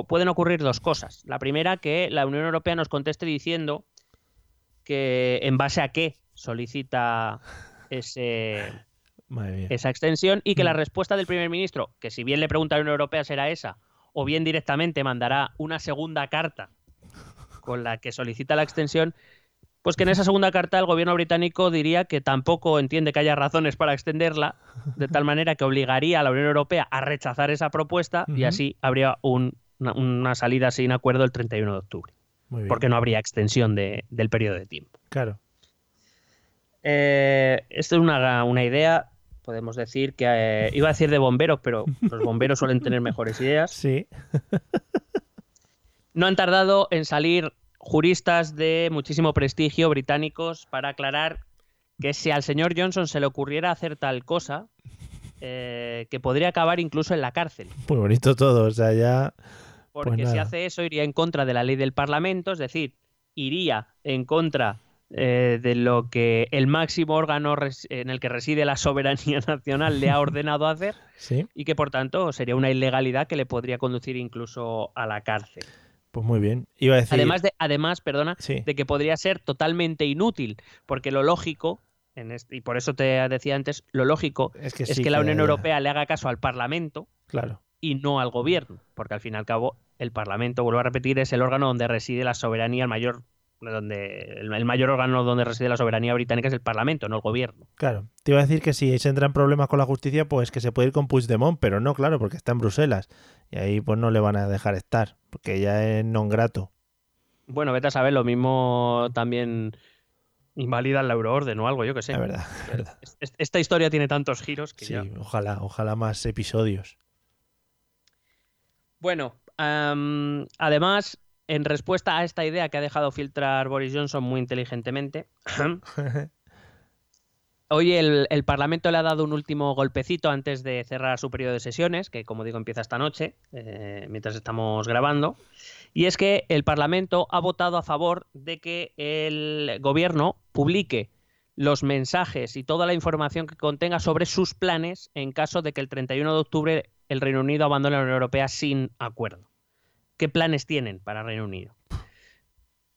pueden ocurrir dos cosas. La primera, que la Unión Europea nos conteste diciendo que en base a qué solicita ese, esa extensión y que la mm. respuesta del primer ministro, que si bien le pregunta a la Unión Europea será esa, o bien directamente mandará una segunda carta con la que solicita la extensión, pues que en esa segunda carta el gobierno británico diría que tampoco entiende que haya razones para extenderla, de tal manera que obligaría a la Unión Europea a rechazar esa propuesta y así habría un una, salida sin acuerdo el 31 de octubre. Porque no habría extensión del periodo de tiempo.
Claro.
Eh, esto es una, idea, podemos decir que eh, iba a decir de bomberos, pero los bomberos suelen tener mejores ideas.
Sí.
no han tardado en salir juristas de muchísimo prestigio británicos para aclarar que si al señor Johnson se le ocurriera hacer tal cosa, eh, que podría acabar incluso en la cárcel.
Muy bonito todo, o sea, ya
porque pues si hace eso iría en contra de la ley del Parlamento, es decir, iría en contra eh, de lo que el máximo órgano en el que reside la soberanía nacional le ha ordenado hacer y que por tanto sería una ilegalidad que le podría conducir incluso a la cárcel.
Pues muy bien. Iba a decir...
Además, de, además perdona, de que podría ser totalmente inútil, porque lo lógico, en y por eso te decía antes, lo lógico es que, la Unión Europea le haga caso al Parlamento.
Claro
y no al gobierno, porque al fin y al cabo el Parlamento, vuelvo a repetir, es el órgano donde reside la soberanía, el mayor donde el mayor órgano donde reside la soberanía británica es el Parlamento, no el gobierno.
Claro, te iba a decir que si se entran problemas con la justicia, pues que se puede ir con Puigdemont, pero no, claro, porque está en Bruselas y ahí pues no le van a dejar estar, porque ya es non grato.
Bueno, vete a saber, lo mismo también invalida la euroorden o algo, yo que sé.
Es verdad, verdad.
Esta historia tiene tantos giros que
sí, ojalá, ojalá más episodios.
Bueno, además, en respuesta a esta idea que ha dejado filtrar Boris Johnson muy inteligentemente, hoy el, Parlamento le ha dado un último golpecito antes de cerrar su periodo de sesiones, que como digo empieza esta noche, eh, mientras estamos grabando, y es que el Parlamento ha votado a favor de que el gobierno publique los mensajes y toda la información que contenga sobre sus planes en caso de que el 31 de octubre el Reino Unido abandone la Unión Europea sin acuerdo. ¿Qué planes tienen para Reino Unido?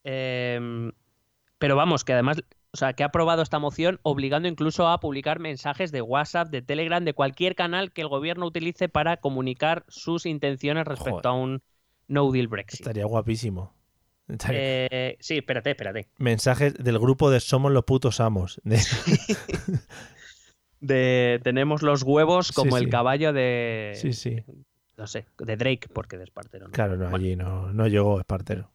Em, pero vamos, que además, o sea, que ha aprobado esta moción obligando incluso a publicar mensajes de WhatsApp, de Telegram, de cualquier canal que el gobierno utilice para comunicar sus intenciones respecto a un no deal Brexit.
Estaría guapísimo.
Eh, sí, espérate, espérate.
Mensajes del grupo de Somos los putos amos.
de tenemos los huevos como el caballo de.
Sí, sí.
No sé, de Drake, porque de Espartero.
Claro, no, allí no, no llegó Espartero.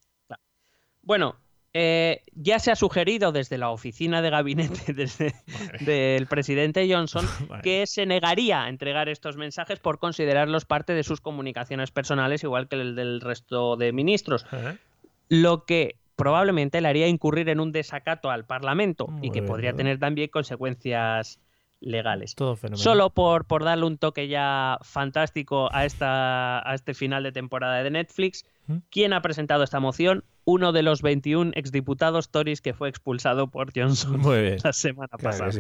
Bueno, eh, ya se ha sugerido desde la oficina de gabinete del presidente Johnson que se negaría a entregar estos mensajes por considerarlos parte de sus comunicaciones personales, igual que el del resto de ministros. Lo que probablemente le haría incurrir en un desacato al Parlamento y que podría tener también consecuencias legales.
Todo
Solo por, por darle un toque ya fantástico a, esta, a este final de temporada de Netflix, ¿Mm? ¿quién ha presentado esta moción? Uno de los 21 exdiputados Tories que fue expulsado por Johnson la semana pasada.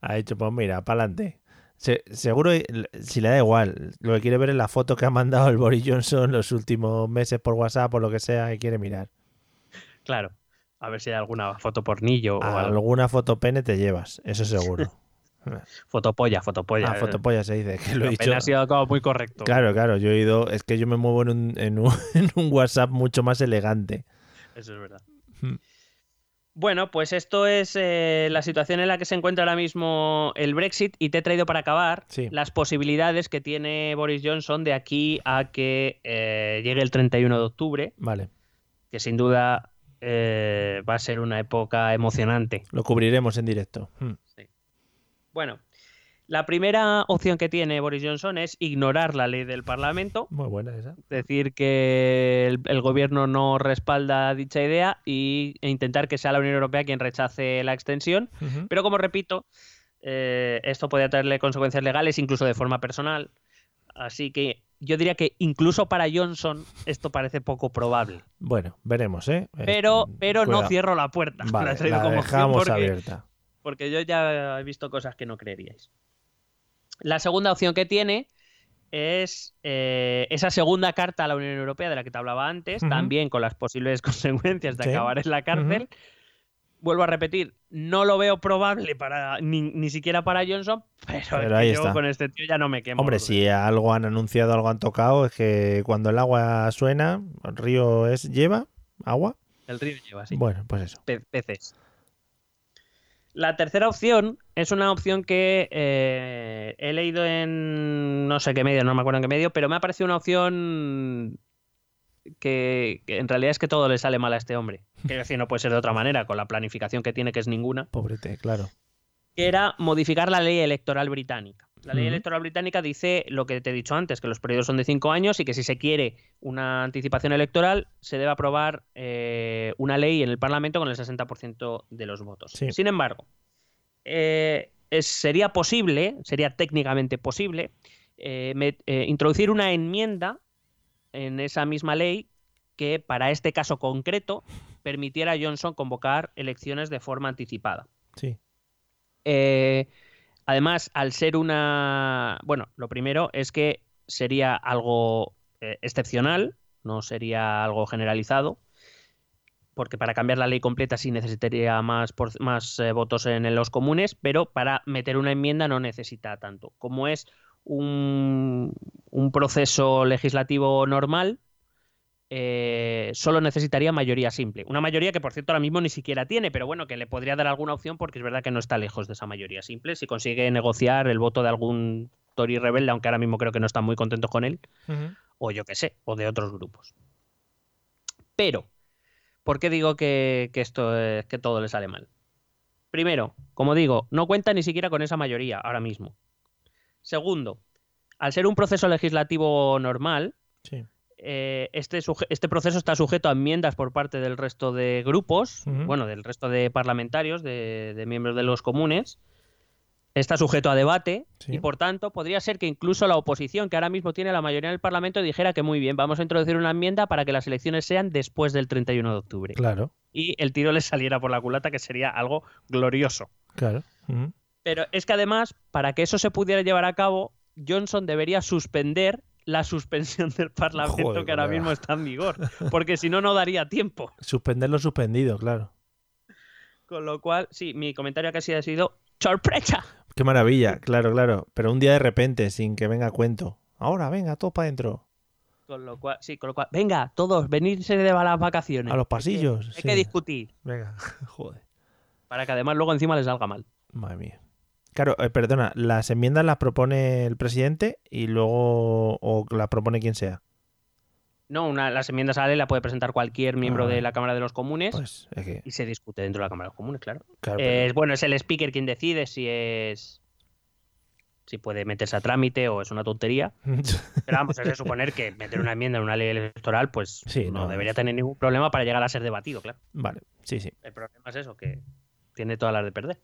ha dicho, pues mira, para adelante. seguro, si le da igual, lo que quiere ver es la foto que ha mandado el Boris Johnson los últimos meses por WhatsApp o lo que sea y quiere mirar.
Claro, a ver si hay alguna foto pornillo o
alguna foto pene te llevas, eso seguro.
Fotopolla, fotopolla.
Ah, fotopolla se dice. Que lo he
dicho. ha sido muy correcto.
Claro, claro. Yo he ido. Es que yo me muevo en un, en un, WhatsApp mucho más elegante.
Eso es verdad. Hmm. Bueno, pues esto es eh, la situación en la que se encuentra ahora mismo el Brexit y te he traído para acabar las posibilidades que tiene Boris Johnson de aquí a que eh, llegue el 31 de octubre.
Vale.
Que sin duda eh, va a ser una época emocionante.
Lo cubriremos en directo. Hmm.
Bueno, La primera opción que tiene Boris Johnson es ignorar la ley del Parlamento.
Muy buena esa.
Decir que el, gobierno no respalda dicha idea y, e intentar que sea la Unión Europea quien rechace la extensión. Pero como repito, eh, esto podría traerle consecuencias legales, incluso de forma personal. Así que yo diría que incluso para Johnson esto parece poco probable.
Bueno, veremos, ¿eh?
Pero, pero no cierro la puerta.
la, dejamos abierta.
Porque yo ya he visto cosas que no creeríais. La segunda opción que tiene es eh, esa segunda carta a la Unión Europea de la que te hablaba antes, también con las posibles consecuencias de acabar en la cárcel. Vuelvo a repetir, no lo veo probable para ni, siquiera para Johnson, pero, yo con este tío ya no me quemo.
Hombre, si algo han anunciado, algo han tocado, es que cuando el agua suena, el río es lleva agua.
El río lleva, sí.
Bueno, pues eso.
peces. La tercera opción es una opción que eh, he leído en no sé qué medio, no me acuerdo en qué medio, pero me ha parecido una opción que, en realidad es que todo le sale mal a este hombre. Quiero decir, no puede ser de otra manera, con la planificación que tiene, que es ninguna.
Pobrete, claro.
Que era modificar la ley electoral británica. La ley electoral británica dice lo que te he dicho antes, que los periodos son de cinco años y que si se quiere una anticipación electoral, se debe aprobar eh, una ley en el Parlamento con el 60% de los votos. Sin embargo, eh, sería posible, sería técnicamente posible, eh, introducir una enmienda en esa misma ley que para este caso concreto permitiera a Johnson convocar elecciones de forma anticipada.
Sí.
Además, al ser una... Bueno, lo primero es que sería algo eh, excepcional, no sería algo generalizado, porque para cambiar la ley completa sí necesitaría más, más eh, votos en, los comunes, pero para meter una enmienda no necesita tanto. Como es un proceso legislativo normal, eh, solo necesitaría mayoría simple. Una mayoría que, por cierto, ahora mismo ni siquiera tiene, pero bueno, que le podría dar alguna opción porque es verdad que no está lejos de esa mayoría simple. Si consigue negociar el voto de algún Tory rebelde, aunque ahora mismo creo que no están muy contentos con él, o yo qué sé, o de otros grupos. Pero, ¿por qué digo que, esto es que todo le sale mal? Primero, como digo, no cuenta ni siquiera con esa mayoría ahora mismo. Segundo, al ser un proceso legislativo normal, sí. Eh, este, este, proceso está sujeto a enmiendas por parte del resto de grupos, bueno, del resto de parlamentarios, de, miembros de los comunes. Está sujeto a debate y, por tanto, podría ser que incluso la oposición, que ahora mismo tiene la mayoría en el Parlamento, dijera que muy bien, vamos a introducir una enmienda para que las elecciones sean después del 31 de octubre.
Claro.
Y el tiro le saliera por la culata, que sería algo glorioso.
Claro.
Pero es que además, para que eso se pudiera llevar a cabo, Johnson debería suspender la suspensión del Parlamento que ahora mismo está en vigor, porque si no, no daría tiempo.
Suspender lo suspendido, claro.
Con lo cual, sí, mi comentario casi ha sido ¡sorpresa!
Qué maravilla, claro, claro. Pero un día de repente, sin que venga cuento. Ahora, venga, todo para adentro.
Con lo cual, sí, con lo cual, venga, todos, venirse de las vacaciones.
A los pasillos.
Hay que discutir.
Venga, joder.
Para que además luego encima les salga mal.
Madre mía. Claro, eh, perdona, las enmiendas las propone el presidente y luego o las propone quien sea.
No, una, las enmiendas a la ley la puede presentar cualquier miembro ah, de la Cámara de los Comunes
pues,
y se discute dentro de la Cámara de los Comunes, claro. es, bueno, es el speaker quien decide si es si puede meterse a trámite o es una tontería. Pero vamos, es de suponer que meter una enmienda en una ley electoral, pues no, debería tener ningún problema para llegar a ser debatido, claro.
Vale, sí, sí.
El problema es eso, que tiene todas las de perder.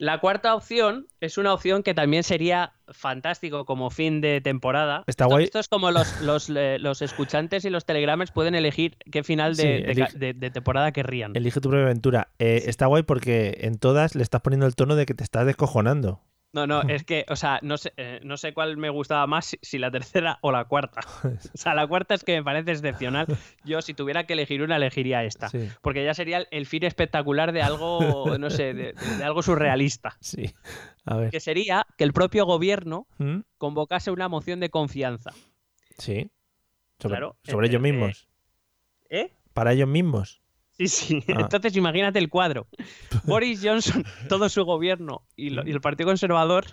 La cuarta opción es una opción que también sería fantástico como fin de temporada.
Está guay.
Esto es como los, los, escuchantes y los telegramers pueden elegir qué final de, temporada querrían.
Elige tu propia aventura. Eh, está guay porque en todas le estás poniendo el tono de que te estás descojonando.
No, no, es que, o sea, no sé, eh, no sé cuál me gustaba más, si, la tercera o la cuarta. O sea, la cuarta es que me parece excepcional. Yo, si tuviera que elegir una, elegiría esta. Porque ya sería el fin espectacular de algo, no sé, de, algo surrealista.
Sí. A ver.
Que sería que el propio gobierno ¿Mm? convocase una moción de confianza.
Sí. Sobre, sobre ellos mismos.
¿Eh?
Para ellos mismos.
Sí, sí. Ah. Entonces imagínate el cuadro. Boris Johnson, todo su gobierno y, el Partido Conservador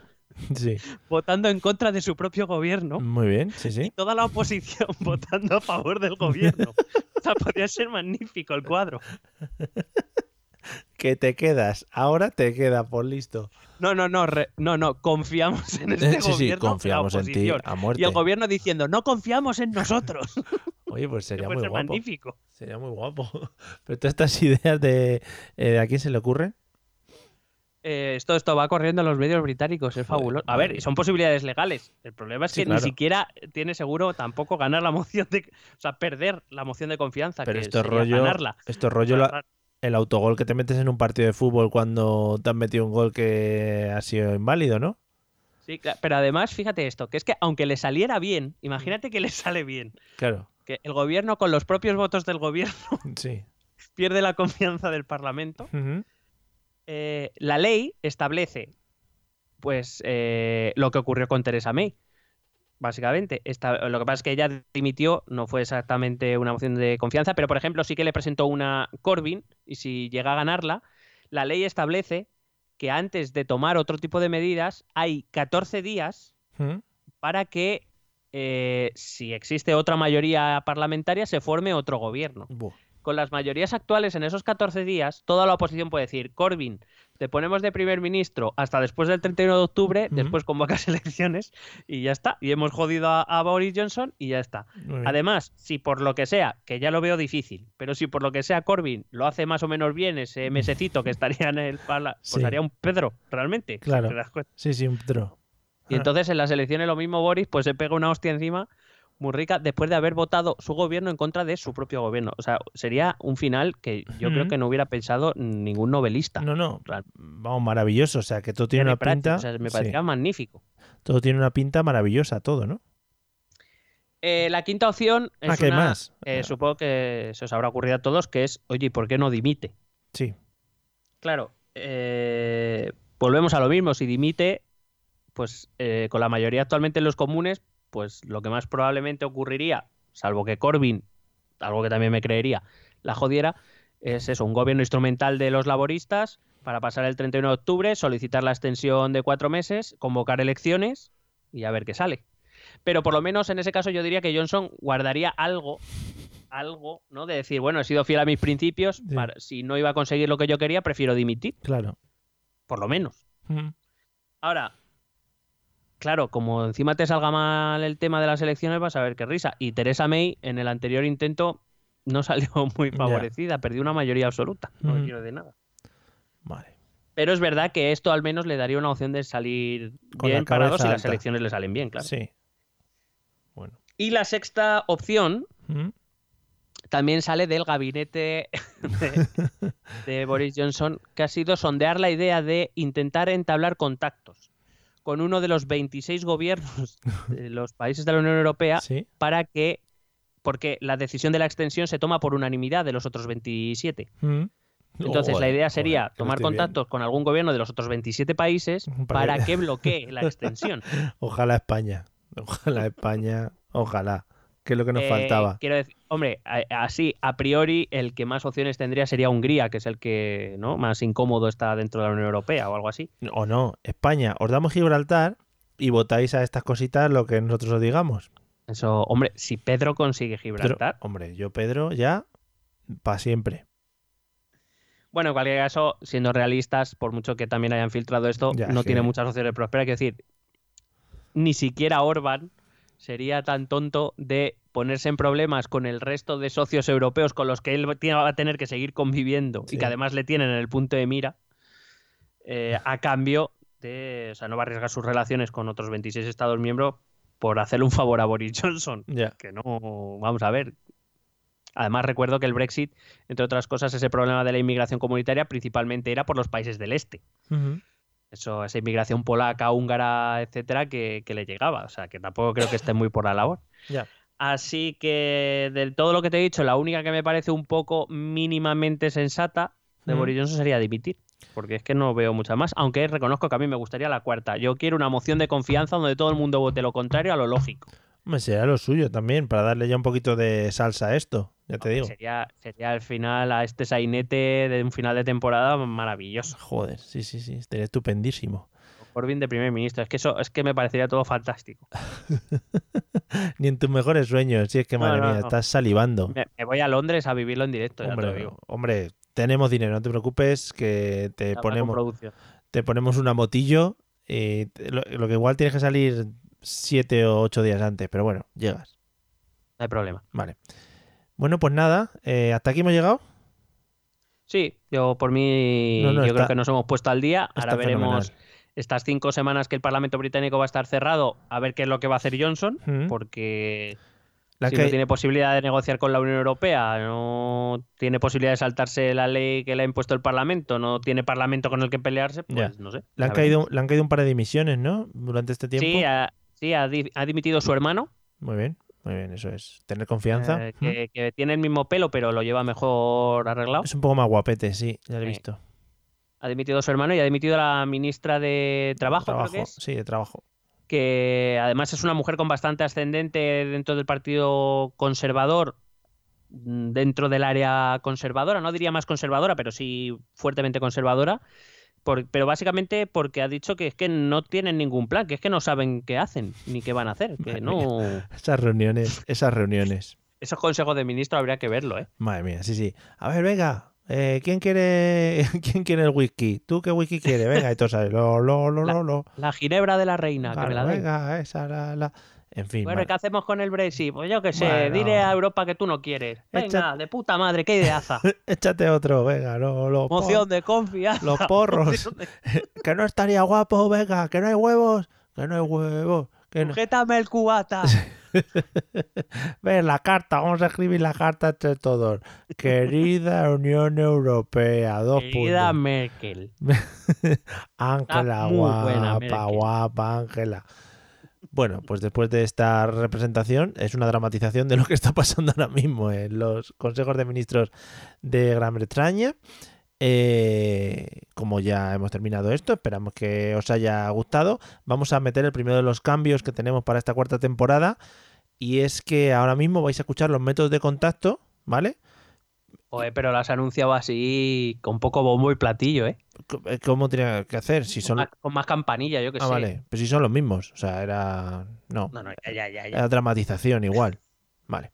votando en contra de su propio gobierno.
Muy bien, sí, sí.
Y toda la oposición votando a favor del gobierno. o sea, podría ser magnífico el cuadro.
que te quedas. Ahora te queda por listo.
No, no, no, no, no, confiamos en este
sí,
gobierno.
Sí, confiamos en ti a muerte.
Y el gobierno diciendo, no confiamos en nosotros.
Oye, pues sería muy
ser
guapo.
magnífico.
Sería muy guapo. Pero todas estas ideas de, eh, ¿a quién se le ocurre?
Eh, esto, esto va corriendo en los medios británicos, es fabuloso. A ver, son posibilidades legales. El problema es que ni siquiera tiene seguro tampoco ganar la moción de. O sea, perder la moción de confianza.
Pero
que
esto rollo.
Ganarla.
Esto rollo. el autogol que te metes en un partido de fútbol cuando te han metido un gol que ha sido inválido, ¿no?
Sí, pero además, fíjate esto, que es que aunque le saliera bien, imagínate que le sale bien.
Claro.
Que el gobierno, con los propios votos del gobierno,
sí.
pierde la confianza del Parlamento. Eh, la ley establece, pues, eh, lo que ocurrió con Teresa May. Básicamente, lo que pasa es que ella dimitió, no fue exactamente una moción de confianza, pero por ejemplo sí que le presentó una Corbyn y si llega a ganarla, la ley establece que antes de tomar otro tipo de medidas hay 14 días para que eh, si existe otra mayoría parlamentaria se forme otro gobierno con las mayorías actuales en esos 14 días, toda la oposición puede decir, Corbyn, te ponemos de primer ministro hasta después del 31 de octubre, después convocas elecciones y ya está. Y hemos jodido a, Boris Johnson y ya está. Además, si por lo que sea, que ya lo veo difícil, pero si por lo que sea Corbyn lo hace más o menos bien ese mesecito que estaría en el pala, pues haría un Pedro, realmente.
Claro. Sí, sí, un Pedro.
Y entonces en las elecciones lo mismo Boris, pues se pega una hostia encima muy rica después de haber votado su gobierno en contra de su propio gobierno. O sea, sería un final que yo creo que no hubiera pensado ningún novelista.
No, no. Vamos, maravilloso. O sea, que todo tiene una pinta.
me parecía magnífico.
Todo tiene una pinta maravillosa, todo, ¿no?
Eh, la quinta opción es
ah, ¿qué más?
Eh, supongo que se os habrá ocurrido a todos, que es, oye, ¿por qué no dimite?
Sí.
Claro, eh, volvemos a lo mismo. Si dimite, pues con la mayoría actualmente en los comunes, pues lo que más probablemente ocurriría, salvo que Corbyn, algo que también me creería, la jodiera, es eso, un gobierno instrumental de los laboristas para pasar el 31 de octubre, solicitar la extensión de cuatro meses, convocar elecciones y a ver qué sale. Pero por lo menos en ese caso yo diría que Johnson guardaría algo, algo, ¿no? De decir, bueno, he sido fiel a mis principios, si no iba a conseguir lo que yo quería, prefiero dimitir.
Claro.
Por lo menos. Ahora, claro, como encima te salga mal el tema de las elecciones, vas a ver qué risa. Y Teresa May, en el anterior intento, no salió muy favorecida, perdió una mayoría absoluta. No me quiero de nada.
Vale.
Pero es verdad que esto al menos le daría una opción de salir bien parado si las elecciones le salen bien, claro.
Sí. Bueno.
Y la sexta opción también sale del gabinete de Boris Johnson, que ha sido sondear la idea de intentar entablar contactos con uno de los 26 gobiernos de los países de la Unión Europea para que, porque la decisión de la extensión se toma por unanimidad de los otros 27. Mm. Entonces, la idea sería tomar contactos con algún gobierno de los otros 27 países para que bloquee la extensión.
Ojalá España. Ojalá España. Ojalá que es lo que nos eh, faltaba.
Quiero decir, hombre, así, a priori, el que más opciones tendría sería Hungría, que es el que ¿no? más incómodo está dentro de la Unión Europea o algo así.
O no, España, os damos Gibraltar y votáis a estas cositas lo que nosotros os digamos.
Eso, hombre, si Pedro consigue Gibraltar.
hombre, yo Pedro ya para siempre.
Bueno, en cualquier caso, siendo realistas, por mucho que también hayan filtrado esto, no tiene muchas opciones de prosperar. Quiero decir, ni siquiera Orban sería tan tonto de ponerse en problemas con el resto de socios europeos con los que él va a tener que seguir conviviendo y que además le tienen en el punto de mira, eh, a cambio de, o sea, no va a arriesgar sus relaciones con otros 26 Estados miembros por hacerle un favor a Boris Johnson. Que no, vamos a ver. Además recuerdo que el Brexit, entre otras cosas, ese problema de la inmigración comunitaria principalmente era por los países del este eso, esa inmigración polaca, húngara, etcétera, que, le llegaba. O sea, que tampoco creo que esté muy por la labor. Así que, del todo lo que te he dicho, la única que me parece un poco mínimamente sensata de mm. Boris Johnson sería dimitir. Porque es que no veo mucha más. Aunque reconozco que a mí me gustaría la cuarta. Yo quiero una moción de confianza donde todo el mundo vote lo contrario a lo lógico.
Me sería lo suyo también, para darle ya un poquito de salsa a esto, ya te digo.
Sería, sería el final a este sainete de un final de temporada maravilloso.
Joder, sí, sí, sí, estaría estupendísimo.
Corbyn de primer ministro, es que eso es que me parecería todo fantástico.
Ni en tus mejores sueños, si es que madre mía, estás salivando.
Me, voy a Londres a vivirlo en directo,
hombre,
ya te digo.
Hombre, Tenemos dinero, no te preocupes, que te ponemos, te ponemos una motillo. Y lo, que igual tienes que salir siete o ocho días antes, pero bueno, llegas.
No hay problema.
Vale. Bueno, pues nada, eh, ¿hasta aquí hemos llegado?
Sí, yo por mí yo creo que nos hemos puesto al día. Ahora veremos estas cinco semanas que el Parlamento británico va a estar cerrado, a ver qué es lo que va a hacer Johnson, porque si no tiene posibilidad de negociar con la Unión Europea, no tiene posibilidad de saltarse la ley que le ha impuesto el Parlamento, no tiene Parlamento con el que pelearse, pues no sé.
Le han, caído, le han caído un par de dimisiones, ¿no? Durante este tiempo.
Sí, ha, sí, ha, dimitido su hermano.
Muy bien. Muy bien, eso es. Tener confianza.
Eh, que, tiene el mismo pelo, pero lo lleva mejor arreglado.
Es un poco más guapete, sí, ya lo he visto.
Ha dimitido su hermano y ha dimitido a la ministra de Trabajo, creo que es.
Sí, de Trabajo.
Que además es una mujer con bastante ascendente dentro del Partido Conservador, mm, dentro del área conservadora. No diría más conservadora, pero sí fuertemente conservadora pero básicamente porque ha dicho que es que no tienen ningún plan, que es que no saben qué hacen ni qué van a hacer, que no.
Esas reuniones, esas reuniones.
Esos consejos de ministro habría que verlo, ¿eh?
Madre mía, sí, sí. A ver, venga, eh, ¿quién quiere quién quiere el whisky? ¿Tú qué whisky quieres? Venga, y todo Lo, lo, lo,
la,
lo,
la ginebra de la reina, que me la
Venga, esa, la, la... En fin.
Bueno, ¿qué hacemos con el Brexit? Pues yo qué sé, dile a Europa que tú no quieres. Venga, de puta madre, qué ideaza.
Échate otro, venga, lo, lo
Moción de confianza.
Los porros. que no estaría guapo, venga, que no hay huevos. Que no hay huevos. Que
el cubata.
Ven, la carta, vamos a escribir la carta entre todos. Querida Unión Europea, dos
Querida Merkel.
Ángela, guapa, guapa, Ángela. Bueno, pues después de esta representación, es una dramatización de lo que está pasando ahora mismo en los consejos de ministros de Gran Bretaña. Eh, como ya hemos terminado esto, esperamos que os haya gustado. Vamos a meter el primero de los cambios que tenemos para esta cuarta temporada. Y es que ahora mismo vais a escuchar los métodos de contacto, ¿vale?
Oye, pero las has anunciado así con poco bombo y platillo, ¿eh?
¿Eh? ¿Cómo tenía que hacer? Si son...
Con más, campanilla, yo que ah, sé.
vale. Pero si son los mismos. O sea, era... No.
No, no, ya, ya, ya.
Era dramatización igual. Vale.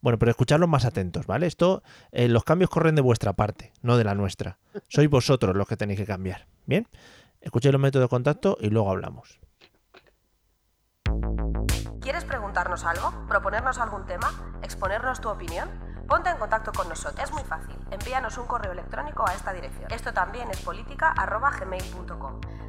Bueno, pero escuchadlos más atentos, ¿vale? Esto, eh, los cambios corren de vuestra parte, no de la nuestra. Sois vosotros los que tenéis que cambiar. ¿Bien? Escuchéis los métodos de contacto y luego hablamos.
¿Quieres preguntarnos algo? ¿Proponernos algún tema? ¿Exponernos tu opinión? Ponte en contacto con nosotros. Es muy fácil. Envíanos un correo electrónico a esta dirección. Esto también es política.gmail.com.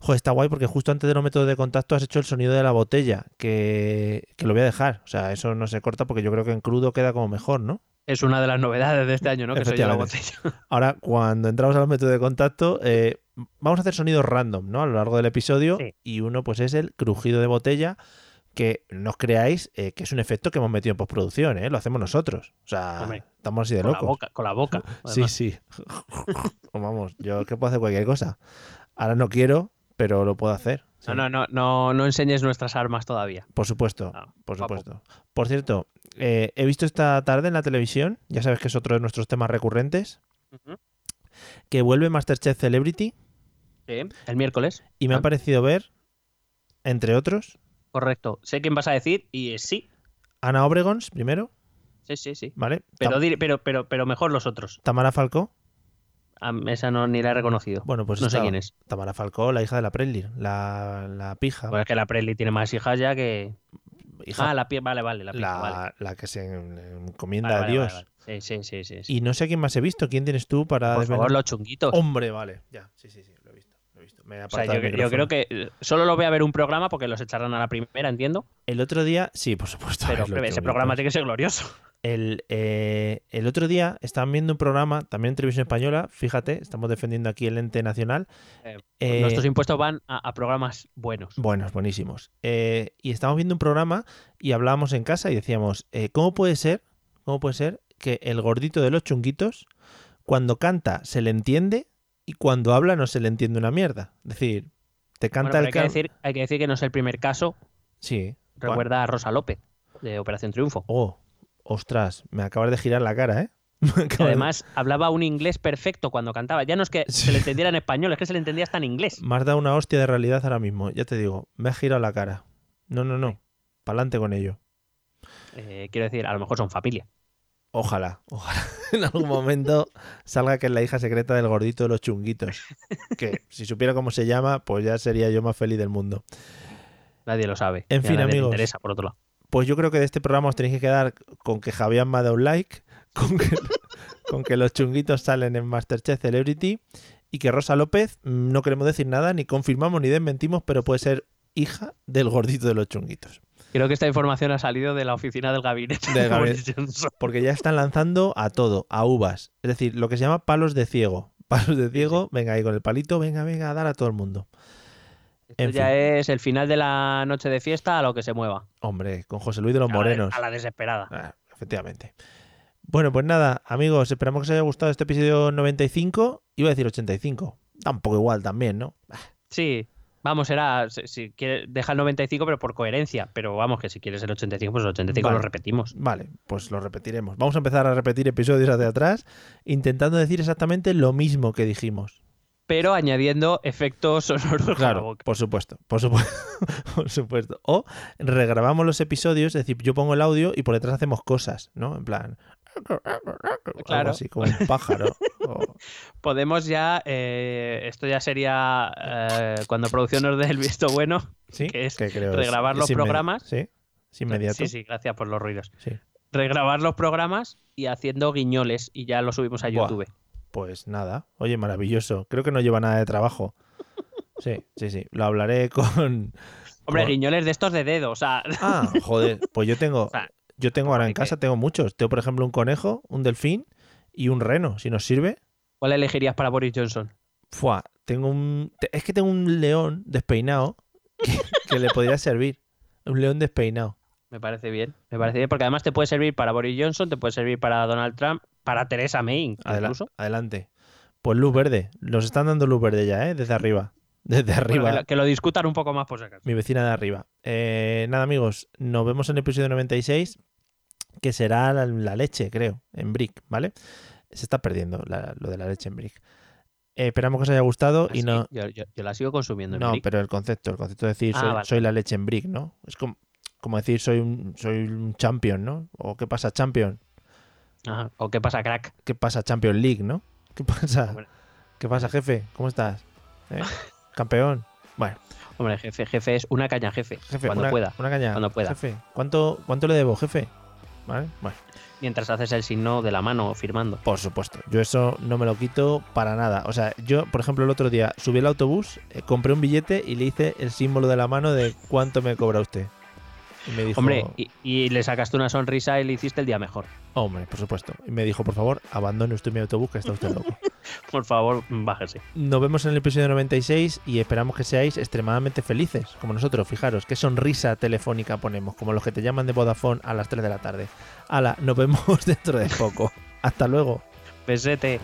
Joder, está guay porque justo antes de los métodos de contacto has hecho el sonido de la botella, que, que, lo voy a dejar. O sea, eso no se corta porque yo creo que en crudo queda como mejor, ¿no?
Es una de las novedades de este año, ¿no? Que soy la botella.
Ahora, cuando entramos a los métodos de contacto, eh, vamos a hacer sonidos random, ¿no? A lo largo del episodio. Y uno, pues, es el crujido de botella, que no os creáis eh, que es un efecto que hemos metido en postproducción, ¿eh? Lo hacemos nosotros. O sea, estamos así de locos.
con la boca.
sí, sí. vamos, yo que puedo hacer cualquier cosa. Ahora no quiero, pero lo puedo hacer.
No, no, no, no, no enseñes nuestras armas todavía.
Por supuesto, por supuesto. Por cierto, eh, he visto esta tarde en la televisión, ya sabes que es otro de nuestros temas recurrentes, que vuelve Masterchef Celebrity.
Sí, el miércoles.
Y me ha ah. parecido ver, entre otros.
Correcto. Sé quién vas a decir y sí.
Ana Obregons, primero.
Sí, sí, sí.
Vale.
Pero, pero, pero, pero mejor los otros.
Tamara Falcó
esa no ni la he reconocido.
Bueno, pues
no sé quién es.
Tamara Falcó, la hija de la Presley, la, la pija.
Pues es que la Presley tiene más hijas ya que.
Hija,
ah, la pija, vale, vale, la,
la, la que se encomienda a Dios.
sí, sí, sí, sí,
Y no sé quién más he visto. ¿Quién tienes tú para
Por favor, los chunguitos.
Hombre, vale. Ya, sí, sí, sí, lo he visto.
o sea, yo, creo que eh, solo lo voy a ver un programa porque los echarán a la primera, entiendo.
El otro día, sí, por supuesto.
Pero ese programa tiene que ser glorioso.
El, eh, el, otro día estaban viendo un programa, también en televisión española, fíjate, estamos defendiendo aquí el ente nacional.
Eh, nuestros impuestos van a, programas buenos.
Buenos, buenísimos. y estábamos viendo un programa y hablábamos en casa y decíamos, ¿cómo puede ser? ¿Cómo puede ser que el gordito de los chunguitos, cuando canta se le entiende y cuando habla no se le entiende una mierda. Es decir, te canta el
hay que, decir, hay que decir que no es el primer caso.
Sí.
Recuerda a Rosa López, de Operación Triunfo.
Oh, ostras, me acabas de girar la cara, ¿eh?
Además, hablaba un inglés perfecto cuando cantaba. Ya no es que se le entendiera en español, es que se le entendía hasta en inglés.
Me has dado una hostia de realidad ahora mismo, ya te digo. Me ha girado la cara. No, no, no. Pa'lante con ello.
Eh, quiero decir, a lo mejor son familia.
Ojalá, ojalá en algún momento salga que es la hija secreta del gordito de los chunguitos. Que si supiera cómo se llama, pues ya sería yo más feliz del mundo.
Nadie lo sabe.
En fin, amigos.
interesa, por otro lado.
Pues yo creo que de este programa os tenéis que quedar con que Javier me ha dado un like, con que, con que los chunguitos salen en Masterchef Celebrity y que Rosa López, mm, no queremos decir nada, ni confirmamos ni desmentimos, pero puede ser hija del gordito de los chunguitos.
Creo que esta información ha salido de la oficina del gabinete. De gabinete
porque ya están lanzando a todo, a uvas. Es decir, lo que se llama palos de ciego. Palos de ciego, venga ahí con el palito, venga, venga, a dar a todo el mundo.
Esto ya es el final de la noche de fiesta a lo que se mueva.
Hombre, con José Luis de los Morenos.
a la desesperada.
Ah, efectivamente. Bueno, pues nada, amigos, esperamos que os haya gustado este episodio 95. Iba a decir 85. Tampoco igual también, ¿no?
Sí, Vamos, era, si, quieres, deja el 95, pero por coherencia. Pero vamos, que si quieres el 85, pues el 85 lo repetimos.
Vale, pues lo repetiremos. Vamos a empezar a repetir episodios hacia atrás, intentando decir exactamente lo mismo que dijimos.
Pero añadiendo efectos sonoros.
Claro, por supuesto, por supuesto, por supuesto. O regrabamos los episodios, es decir, yo pongo el audio y por detrás hacemos cosas, ¿no? En plan, claro. así como un pájaro.
Podemos ya, eh, esto ya sería eh, cuando producción nos dé el visto bueno,
¿Sí?
que es regrabar los programas.
Sí, inmediato.
Sí, sí, gracias por los ruidos. Regrabar los programas y haciendo guiñoles y ya lo subimos a YouTube.
Pues nada, oye, maravilloso. Creo que no lleva nada de trabajo. Sí, sí, sí. Lo hablaré con.
Hombre, guiñoles de estos de dedo, o sea.
Ah, joder, pues yo tengo. Yo tengo ahora en casa, tengo muchos. Tengo, por ejemplo, un conejo, un delfín y un reno, si nos sirve.
¿Cuál elegirías para Boris Johnson?
Fua, tengo un. Es que tengo un león despeinado que, le podría servir. Un león despeinado.
Me parece bien. Me parece bien porque además te puede servir para Boris Johnson, te puede servir para Donald Trump, para Teresa May incluso.
adelante. Pues luz verde. Nos están dando luz verde ya, ¿eh? Desde arriba. Desde arriba.
que, lo, discutan un poco más por si acaso.
Mi vecina de arriba. Eh, nada, amigos. Nos vemos en el episodio 96 que será la, leche, creo, en Brick, ¿vale? Se está perdiendo lo de la leche en Brick. Eh, esperamos que os haya gustado y no.
Yo, la sigo consumiendo.
En no, pero el concepto, el concepto de decir ah, soy, la leche en Brick, ¿no? Es como, como, decir soy un, soy un champion, ¿no? O qué pasa, champion.
Ajá. O qué pasa, crack.
¿Qué pasa, Champion League, ¿no? ¿Qué pasa? ¿Qué pasa, jefe? ¿Cómo estás? ¿Eh? Campeón. Bueno.
Hombre, jefe, jefe es una caña, jefe. Jefe, cuando pueda.
Una caña.
Cuando pueda.
Jefe, ¿cuánto, ¿cuánto le debo, jefe?
Mientras haces el signo de la mano firmando.
Por supuesto. Yo eso no me lo quito para nada. O sea, yo, por ejemplo, el otro día subí el autobús, eh, compré un billete y le hice el símbolo de la mano de cuánto me cobra usted.
Y me dijo, Hombre, y, le sacaste una sonrisa y le hiciste el día mejor.
Hombre, por supuesto. Y me dijo, por favor, abandone usted mi autobús, que está usted loco.
por favor, bájese.
Nos vemos en el episodio 96 y esperamos que seáis extremadamente felices, como nosotros. Fijaros, qué sonrisa telefónica ponemos, como los que te llaman de Vodafone a las 3 de la tarde. Hala, nos vemos dentro de poco. Hasta luego.
Besete.